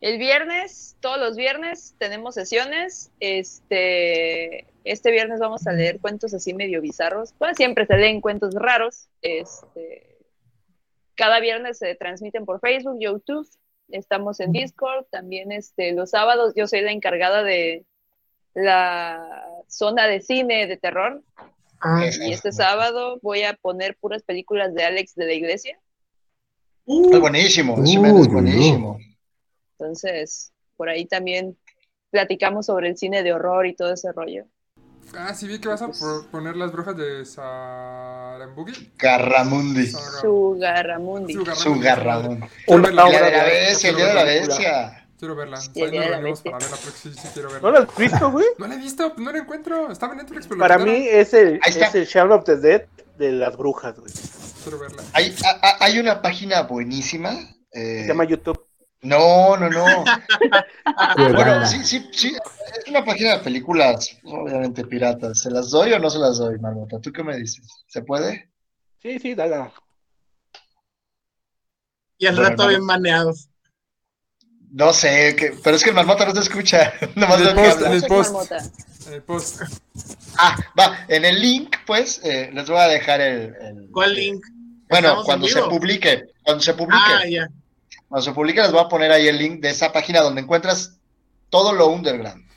El viernes, todos los viernes, tenemos sesiones. Este, este viernes vamos a leer cuentos así medio bizarros. Bueno, siempre se leen cuentos raros. Este, cada viernes se transmiten por Facebook, YouTube. Estamos en Discord. También este, los sábados yo soy la encargada de la zona de cine de terror. Ah, Y este sábado voy a poner puras películas de Alex de la Iglesia. Es buenísimo, men es uy, buenísimo. Entonces, por ahí también platicamos sobre el cine de horror y todo ese rollo. Ah, sí vi que vas a por- poner las brujas de Sarambugi. Garramundi. Su Garramundi. Su Garramundi. Quiero Una día de la bestia, el día de la bestia. Quiero verla. Y el Ahí día nos de la reunimos bestia. para verla, porque sí, sí quiero ¿No lo has visto, güey? No la he visto, no la encuentro. Estaba en Netflix, pero la Para mí es el, es el Shaun of the Dead de las brujas, güey. Se Quiero verla. Hay, a- a- hay una página buenísima. eh, llama YouTube. No, no, no. Bueno, sí, sí, sí. Es una página de películas, obviamente piratas. ¿Se las doy o no se las doy, Marmota? ¿Tú qué me dices? ¿Se puede? Sí, sí, dale. Y al Bueno, rato no. bien maneados. No sé, que, pero es que el Marmota no te escucha. Nomás En el post, habla. en el post. marmota. En el post. Ah, va, en el link, pues, eh, les voy a dejar el. el- ¿Cuál link? Bueno, ¿Estamos en cuando se publique, cuando se publique, Ah, ya. Cuando se publique les voy a poner ahí el link de esa página donde encuentras todo lo underground.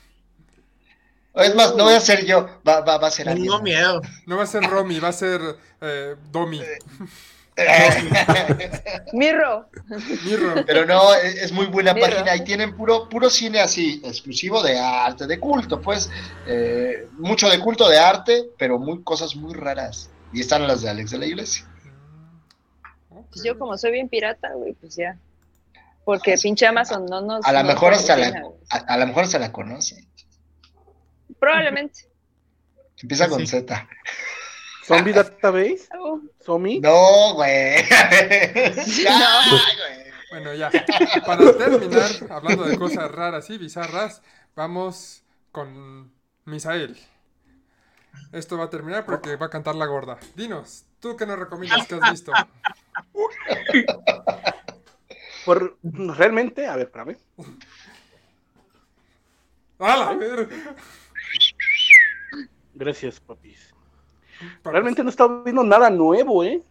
Es más, no voy a ser yo, va, va, va a ser alguien. Tengo más. miedo. No va a ser Romy, va a ser eh, Domi. Mirro. Mirro. Pero no, es, es muy buena página y tienen puro, puro cine así, exclusivo de arte, de culto, pues, eh, mucho de culto de arte, pero muy cosas muy raras. Y están las de Alex de la Iglesia. Pues yo como soy bien pirata, güey, pues ya. Porque pinche Amazon no nos. A lo no mejor hasta la, a, a lo mejor hasta la conoce. Probablemente. Empieza con Sí. Z. Zombie Database, Oh, Zombie. No, güey. Ya, güey. Bueno, ya. Para terminar, hablando de cosas raras y bizarras, vamos con Misael. Esto va a terminar porque va a cantar la gorda. Dinos, ¿tú qué nos recomiendas que has visto? Por, realmente, a ver, espérame. ¡Hala! A ver. Gracias, papis. Realmente no he estado viendo nada nuevo, ¿eh?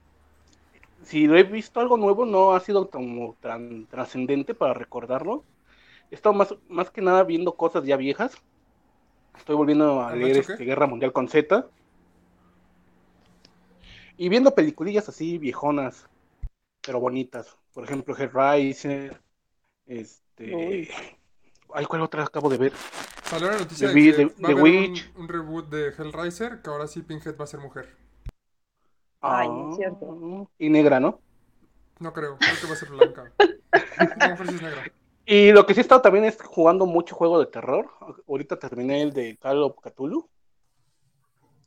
Si lo he visto algo nuevo, no ha sido como tan trascendente para recordarlo. He estado más, más que nada viendo cosas ya viejas. Estoy volviendo a ¿El leer este, Guerra Mundial con Z. Y viendo peliculillas así viejonas, pero bonitas. Por ejemplo, Hellraiser. Este. Uy. Ay, ¿cuál otra acabo de ver? Salió la noticia The de que The- va a The Witch. un, un reboot de Hellraiser, que ahora sí Pinhead va a ser mujer. Ay, es cierto. Ah, Y negra, ¿no? No creo, creo que va a ser blanca. No, mejor sí es negra. Y lo que sí he estado también es jugando mucho juego de terror. Ahorita terminé el de Call of Cthulhu.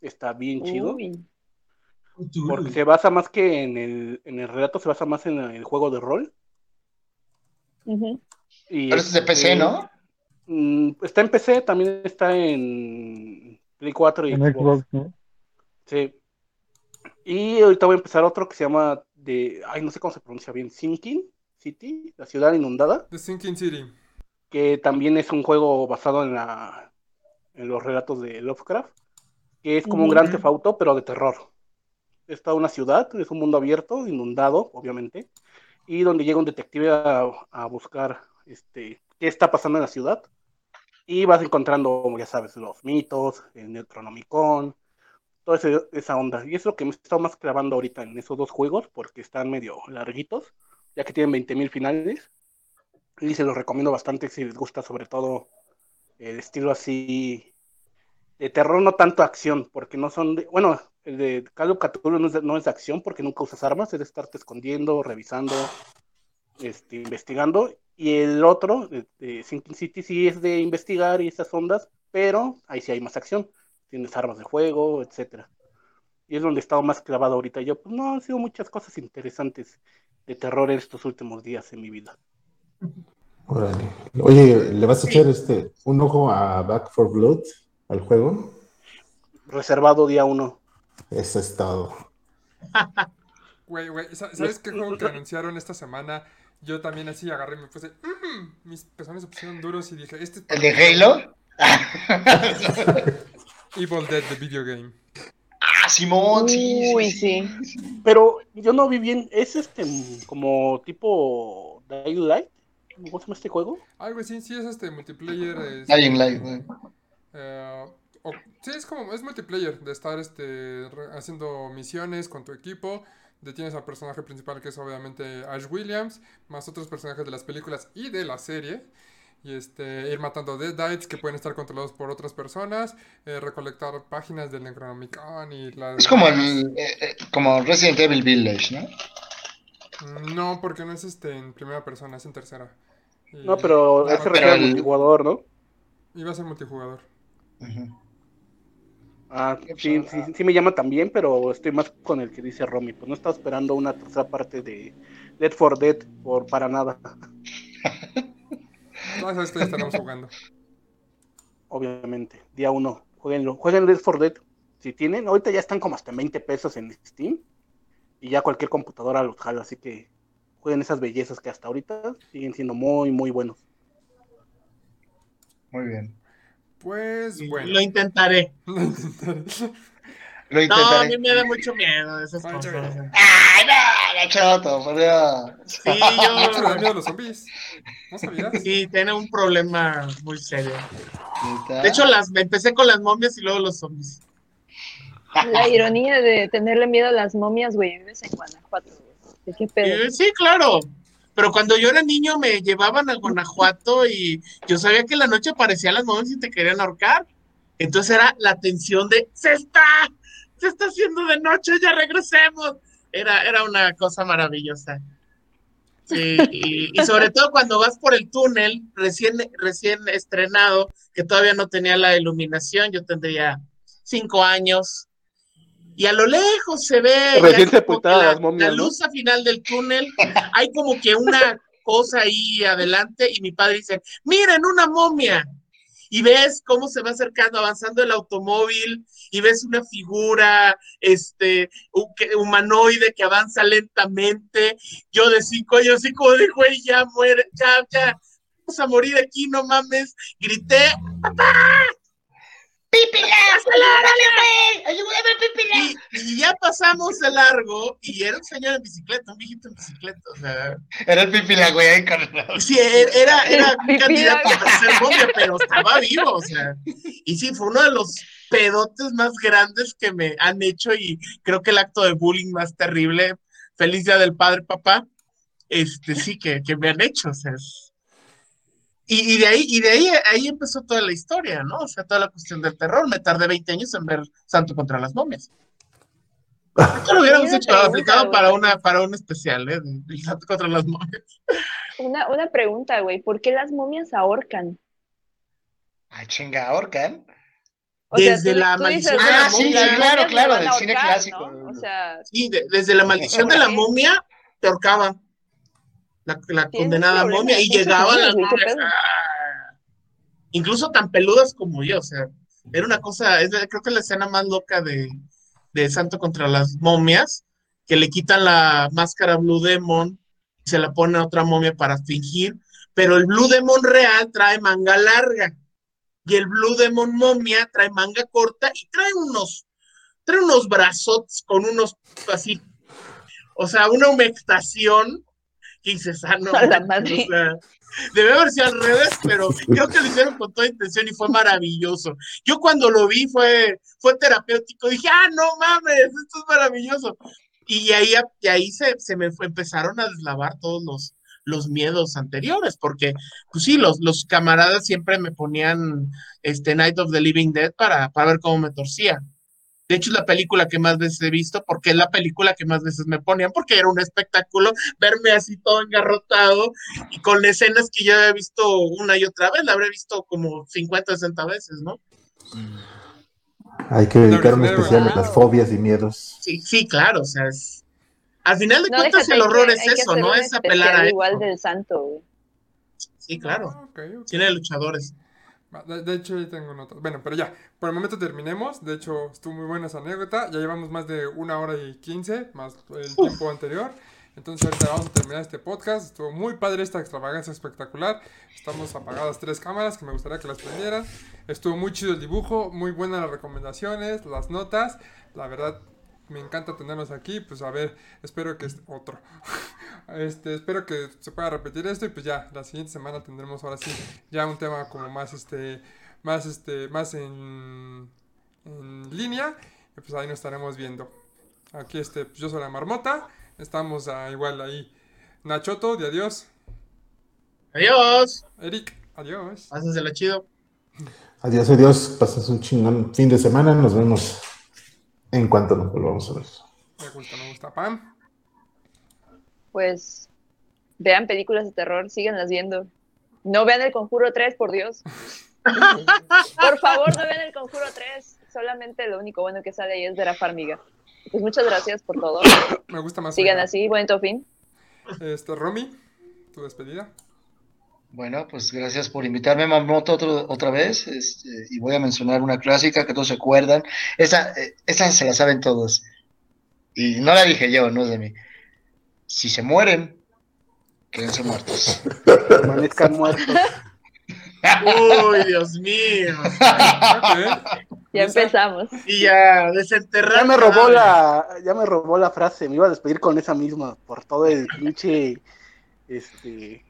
Está bien chido. Porque se basa más que en el, en el relato, se basa más en el juego de rol. Ujú. Y Pero eso es de PC, ¿no? mm, Está en PC, también está en Play 4 y En Xbox. Xbox, ¿no? Sí. Y ahorita voy a empezar otro que se llama de, ay, no sé cómo se pronuncia bien, Sinking City, la ciudad inundada. The Sinking City. que también es un juego basado en la en los relatos de Lovecraft, que es como un gran tefauto, pero de terror. Está una ciudad, es un mundo abierto, inundado, obviamente, y donde llega un detective a, buscar este qué está pasando en la ciudad. Y vas encontrando, ya sabes, los mitos, el Necronomicon, toda ese- esa onda. Y es lo que me he estado más clavando ahorita en esos dos juegos, porque están medio larguitos, ya que tienen 20.000 finales. Y se los recomiendo bastante si les gusta sobre todo el estilo así de terror, no tanto acción, porque no son de, bueno, el de Call of Cthulhu no es de, no es de acción porque nunca usas armas, es de estarte escondiendo, revisando, este, investigando, y el otro, de, de Sinking City, sí es de investigar y esas ondas, pero ahí sí hay más acción, tienes armas de fuego, etcétera. Y es donde he estado más clavado ahorita. Yo, pues no, han sido muchas cosas interesantes de terror en estos últimos días en mi vida. Órale. Oye, ¿le vas a echar este un ojo a Back for Blood al juego? Reservado día uno. Eso es todo. Güey, güey, sa- ¿sabes qué juego que anunciaron esta semana? Yo también así agarré y me puse. "Mm", mis pezones se pusieron duros y dije, este es ¿El de Halo? Evil Dead, the video game. Ah, Simón, sí. Uy, sí. sí. Pero yo no vi bien, ¿es este como tipo Dying Light? ¿Cómo se llama este juego? Algo así, sí es este multiplayer. es- Dying Light, güey. Eh, o- sí, es como, es multiplayer, de estar este, re- haciendo misiones con tu equipo. Detienes al personaje principal que es obviamente Ash Williams, más otros personajes de las películas y de la serie. Y este, ir matando Deadites que pueden estar controlados por otras personas, eh, recolectar páginas del Necronomicon y las... Es como, el, eh, eh, como Resident Evil Village, ¿no? Mm, No, porque no es este en primera persona, es en tercera. Y- No, pero no, ese requiere el- multijugador, ¿no? Iba a ser multijugador. Ujú. Ah, sí, sí, sí me llama también, pero estoy más con el que dice Romy. Pues no estaba esperando una tercera parte de Dead for Dead por para nada, Todas esas que ya estaremos jugando. obviamente. Día uno, jueguenlo. Jueguen Dead for Dead. Si tienen, ahorita ya están como hasta en 20 pesos en Steam. Y ya cualquier computadora los jala, así que jueguen esas bellezas que hasta ahorita siguen siendo muy, muy buenos. Muy bien. Pues bueno. Lo intentaré. Lo No, a intentaré. mí me da mucho miedo esas Ay, cosas. ¡Ay, no! no, chato, podría- Sí, Mucho le da yo. miedo a los zombies. ¿No sabías? Sí, tiene un problema muy serio. De hecho, las, me empecé con las momias y luego los zombies. La ironía de tenerle miedo a las momias, güey, vives en Guanajuato, güey. ¿De qué pedo? Eh, sí, claro. Pero cuando yo era niño me llevaban a Guanajuato y yo sabía que la noche aparecían las momias y te querían ahorcar. Entonces era la tensión de ¡Se está! ¡Se está haciendo de noche! ¡Ya regresemos! Era, era una cosa maravillosa. Sí, y, y sobre todo cuando vas por el túnel recién, recién estrenado, que todavía no tenía la iluminación, yo tendría cinco años, y a lo lejos se ve la, luz al final del túnel, hay como que una cosa ahí adelante, y mi padre dice, miren, una momia, y ves cómo se va acercando, avanzando el automóvil, y ves una figura este, humanoide que avanza lentamente. Yo de cinco años, así como de, güey, ya muere, ya, ya, vamos a morir aquí, no mames. Grité, ¡papá! ¡Pípila! ¡Acelérale, güey! ¡Ayúdame, Pípila! Y, y ya pasamos de largo, y era un señor en bicicleta, un viejito en bicicleta, o sea, Era el Pípila, güey, ahí carnal. sí, era, era, era un Pipila. candidato para ser momia, pero estaba vivo, o sea, y sí, fue uno de los pedotes más grandes que me han hecho, y creo que el acto de bullying más terrible, feliz día del padre, papá, este, sí, que, que me han hecho, o sea, es- y, y de ahí, y de ahí, ahí empezó toda la historia, ¿no? O sea, toda la cuestión del terror. Me tardé 20 años en ver Santo contra las momias. Esto lo hubiéramos Una hecho pregunta, aplicado para una, para un especial, ¿eh? De, de Santo contra las momias. Una, una pregunta, güey. ¿Por qué las momias ahorcan? Ay, chinga, ahorcan. O sea, Desde tú- la tú maldición dices, de la "Ah, sí, momia". las Claro, claro, del cine ahorcar", clásico. ¿no? O sea, Sí, de- desde la maldición de la momia, te ahorcaba. La, condenada momia. Y llegaban las. ¡ah! Incluso tan peludas como yo, o sea, era una cosa, es creo que la escena más loca de, de Santo contra las momias, que le quitan la máscara Blue Demon y se la pone a otra momia para fingir, pero el Blue Demon real trae manga larga y el Blue Demon momia trae manga corta y trae unos, trae unos brazotes con unos así, o sea, una humectación que dices, no, A la manches, madre. o sea, debe haber sido al revés, pero creo que lo hicieron con toda intención y fue maravilloso. Yo cuando lo vi fue, fue terapéutico, dije, ah, no mames, esto es maravilloso. Y ahí, y ahí se, se me fue- empezaron a deslavar todos los, los miedos anteriores, porque, pues sí, los, los camaradas siempre me ponían este Night of the Living Dead para, para ver cómo me torcía. De hecho, es la película que más veces he visto, porque es la película que más veces me ponían, porque era un espectáculo verme así todo engarrotado y con escenas que ya he visto una y otra vez, la habré visto como 50, 60 veces, ¿no? Hay que dedicar un original, especial a las fobias y miedos. Sí, sí, claro, o sea, es... Al final de no, cuentas déjate, el horror que- es eso, ¿no? Es apelar a igual del santo, güey. Sí, claro. Ah. Tiene luchadores. De, de hecho, ahí tengo notas. Bueno, pero ya, por el momento terminemos. De hecho, estuvo muy buena esa anécdota. Ya llevamos más de una hora y quince, más el tiempo anterior. Entonces, ahorita vamos a terminar este podcast. Estuvo muy padre esta extravagancia espectacular. Estamos apagadas tres cámaras que me gustaría que las prendieran. Estuvo muy chido el dibujo, muy buenas las recomendaciones, las notas. La verdad, me encanta tenerlos aquí. Pues a ver, espero que es otro. Este, espero que se pueda repetir esto y pues ya, la siguiente semana tendremos ahora sí ya un tema como más este, más este, más en, en línea y pues ahí nos estaremos viendo. Aquí este, pues, yo soy la marmota, estamos ah, igual ahí. Nachoto, de adiós. Adiós. Eric, adiós. Pásensela chido. Adiós, adiós. Pasas un chingón fin de semana. Nos vemos en cuanto nos volvamos a ver. Me gusta, me gusta. Pam. Pues vean películas de terror, síganlas viendo. No vean el Conjuro 3, por Dios. por favor, no vean el Conjuro 3. Solamente lo único bueno que sale ahí es de la farmiga. Pues muchas gracias por todo. Me gusta más. Sigan así, bonito fin. Este, Romy, tu despedida. Bueno, pues gracias por invitarme, Mamoto, otro- otra vez. este, y voy a mencionar una clásica que todos se acuerdan. Esa, eh, esa se la saben todos. Y no la dije yo, no es de mí. Si se mueren, quédense muertos. Amanezcan muertos. Uy, Dios mío. Ya empezamos. Y ya, desenterrar. Ya me robó la, ya me robó la frase, me iba a despedir con esa misma, por todo el pinche, este,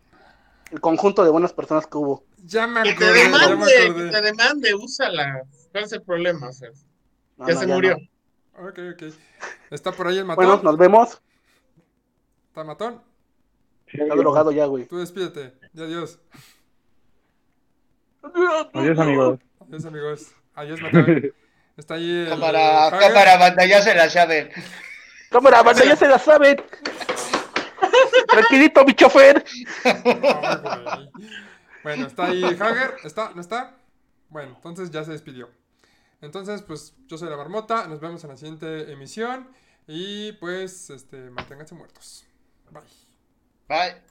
el conjunto de buenas personas que hubo. Ya me Que te acordé, ya me demande, que acordé. te demande, úsala. ¿Cuál es el problema? O sea, No, ya no, se ya murió. no. Ok, ok. Está por ahí el matón. Bueno, nos vemos. ¿Está matón? Está drogado ya, güey. Tú despídete. Y adiós. Adiós, amigos. Adiós, amigos. Adiós, matón. Está ahí el. Cámara, Hager. cámara, banda, ya se la saben. Cámara, banda, ya se la saben. Tranquilito, mi chofer. Bueno, está ahí Hager. ¿Está? ¿No está? Bueno, entonces ya se despidió. Entonces, pues yo soy la marmota. Nos vemos en la siguiente emisión. Y pues, este, manténganse muertos. Bye. Bye.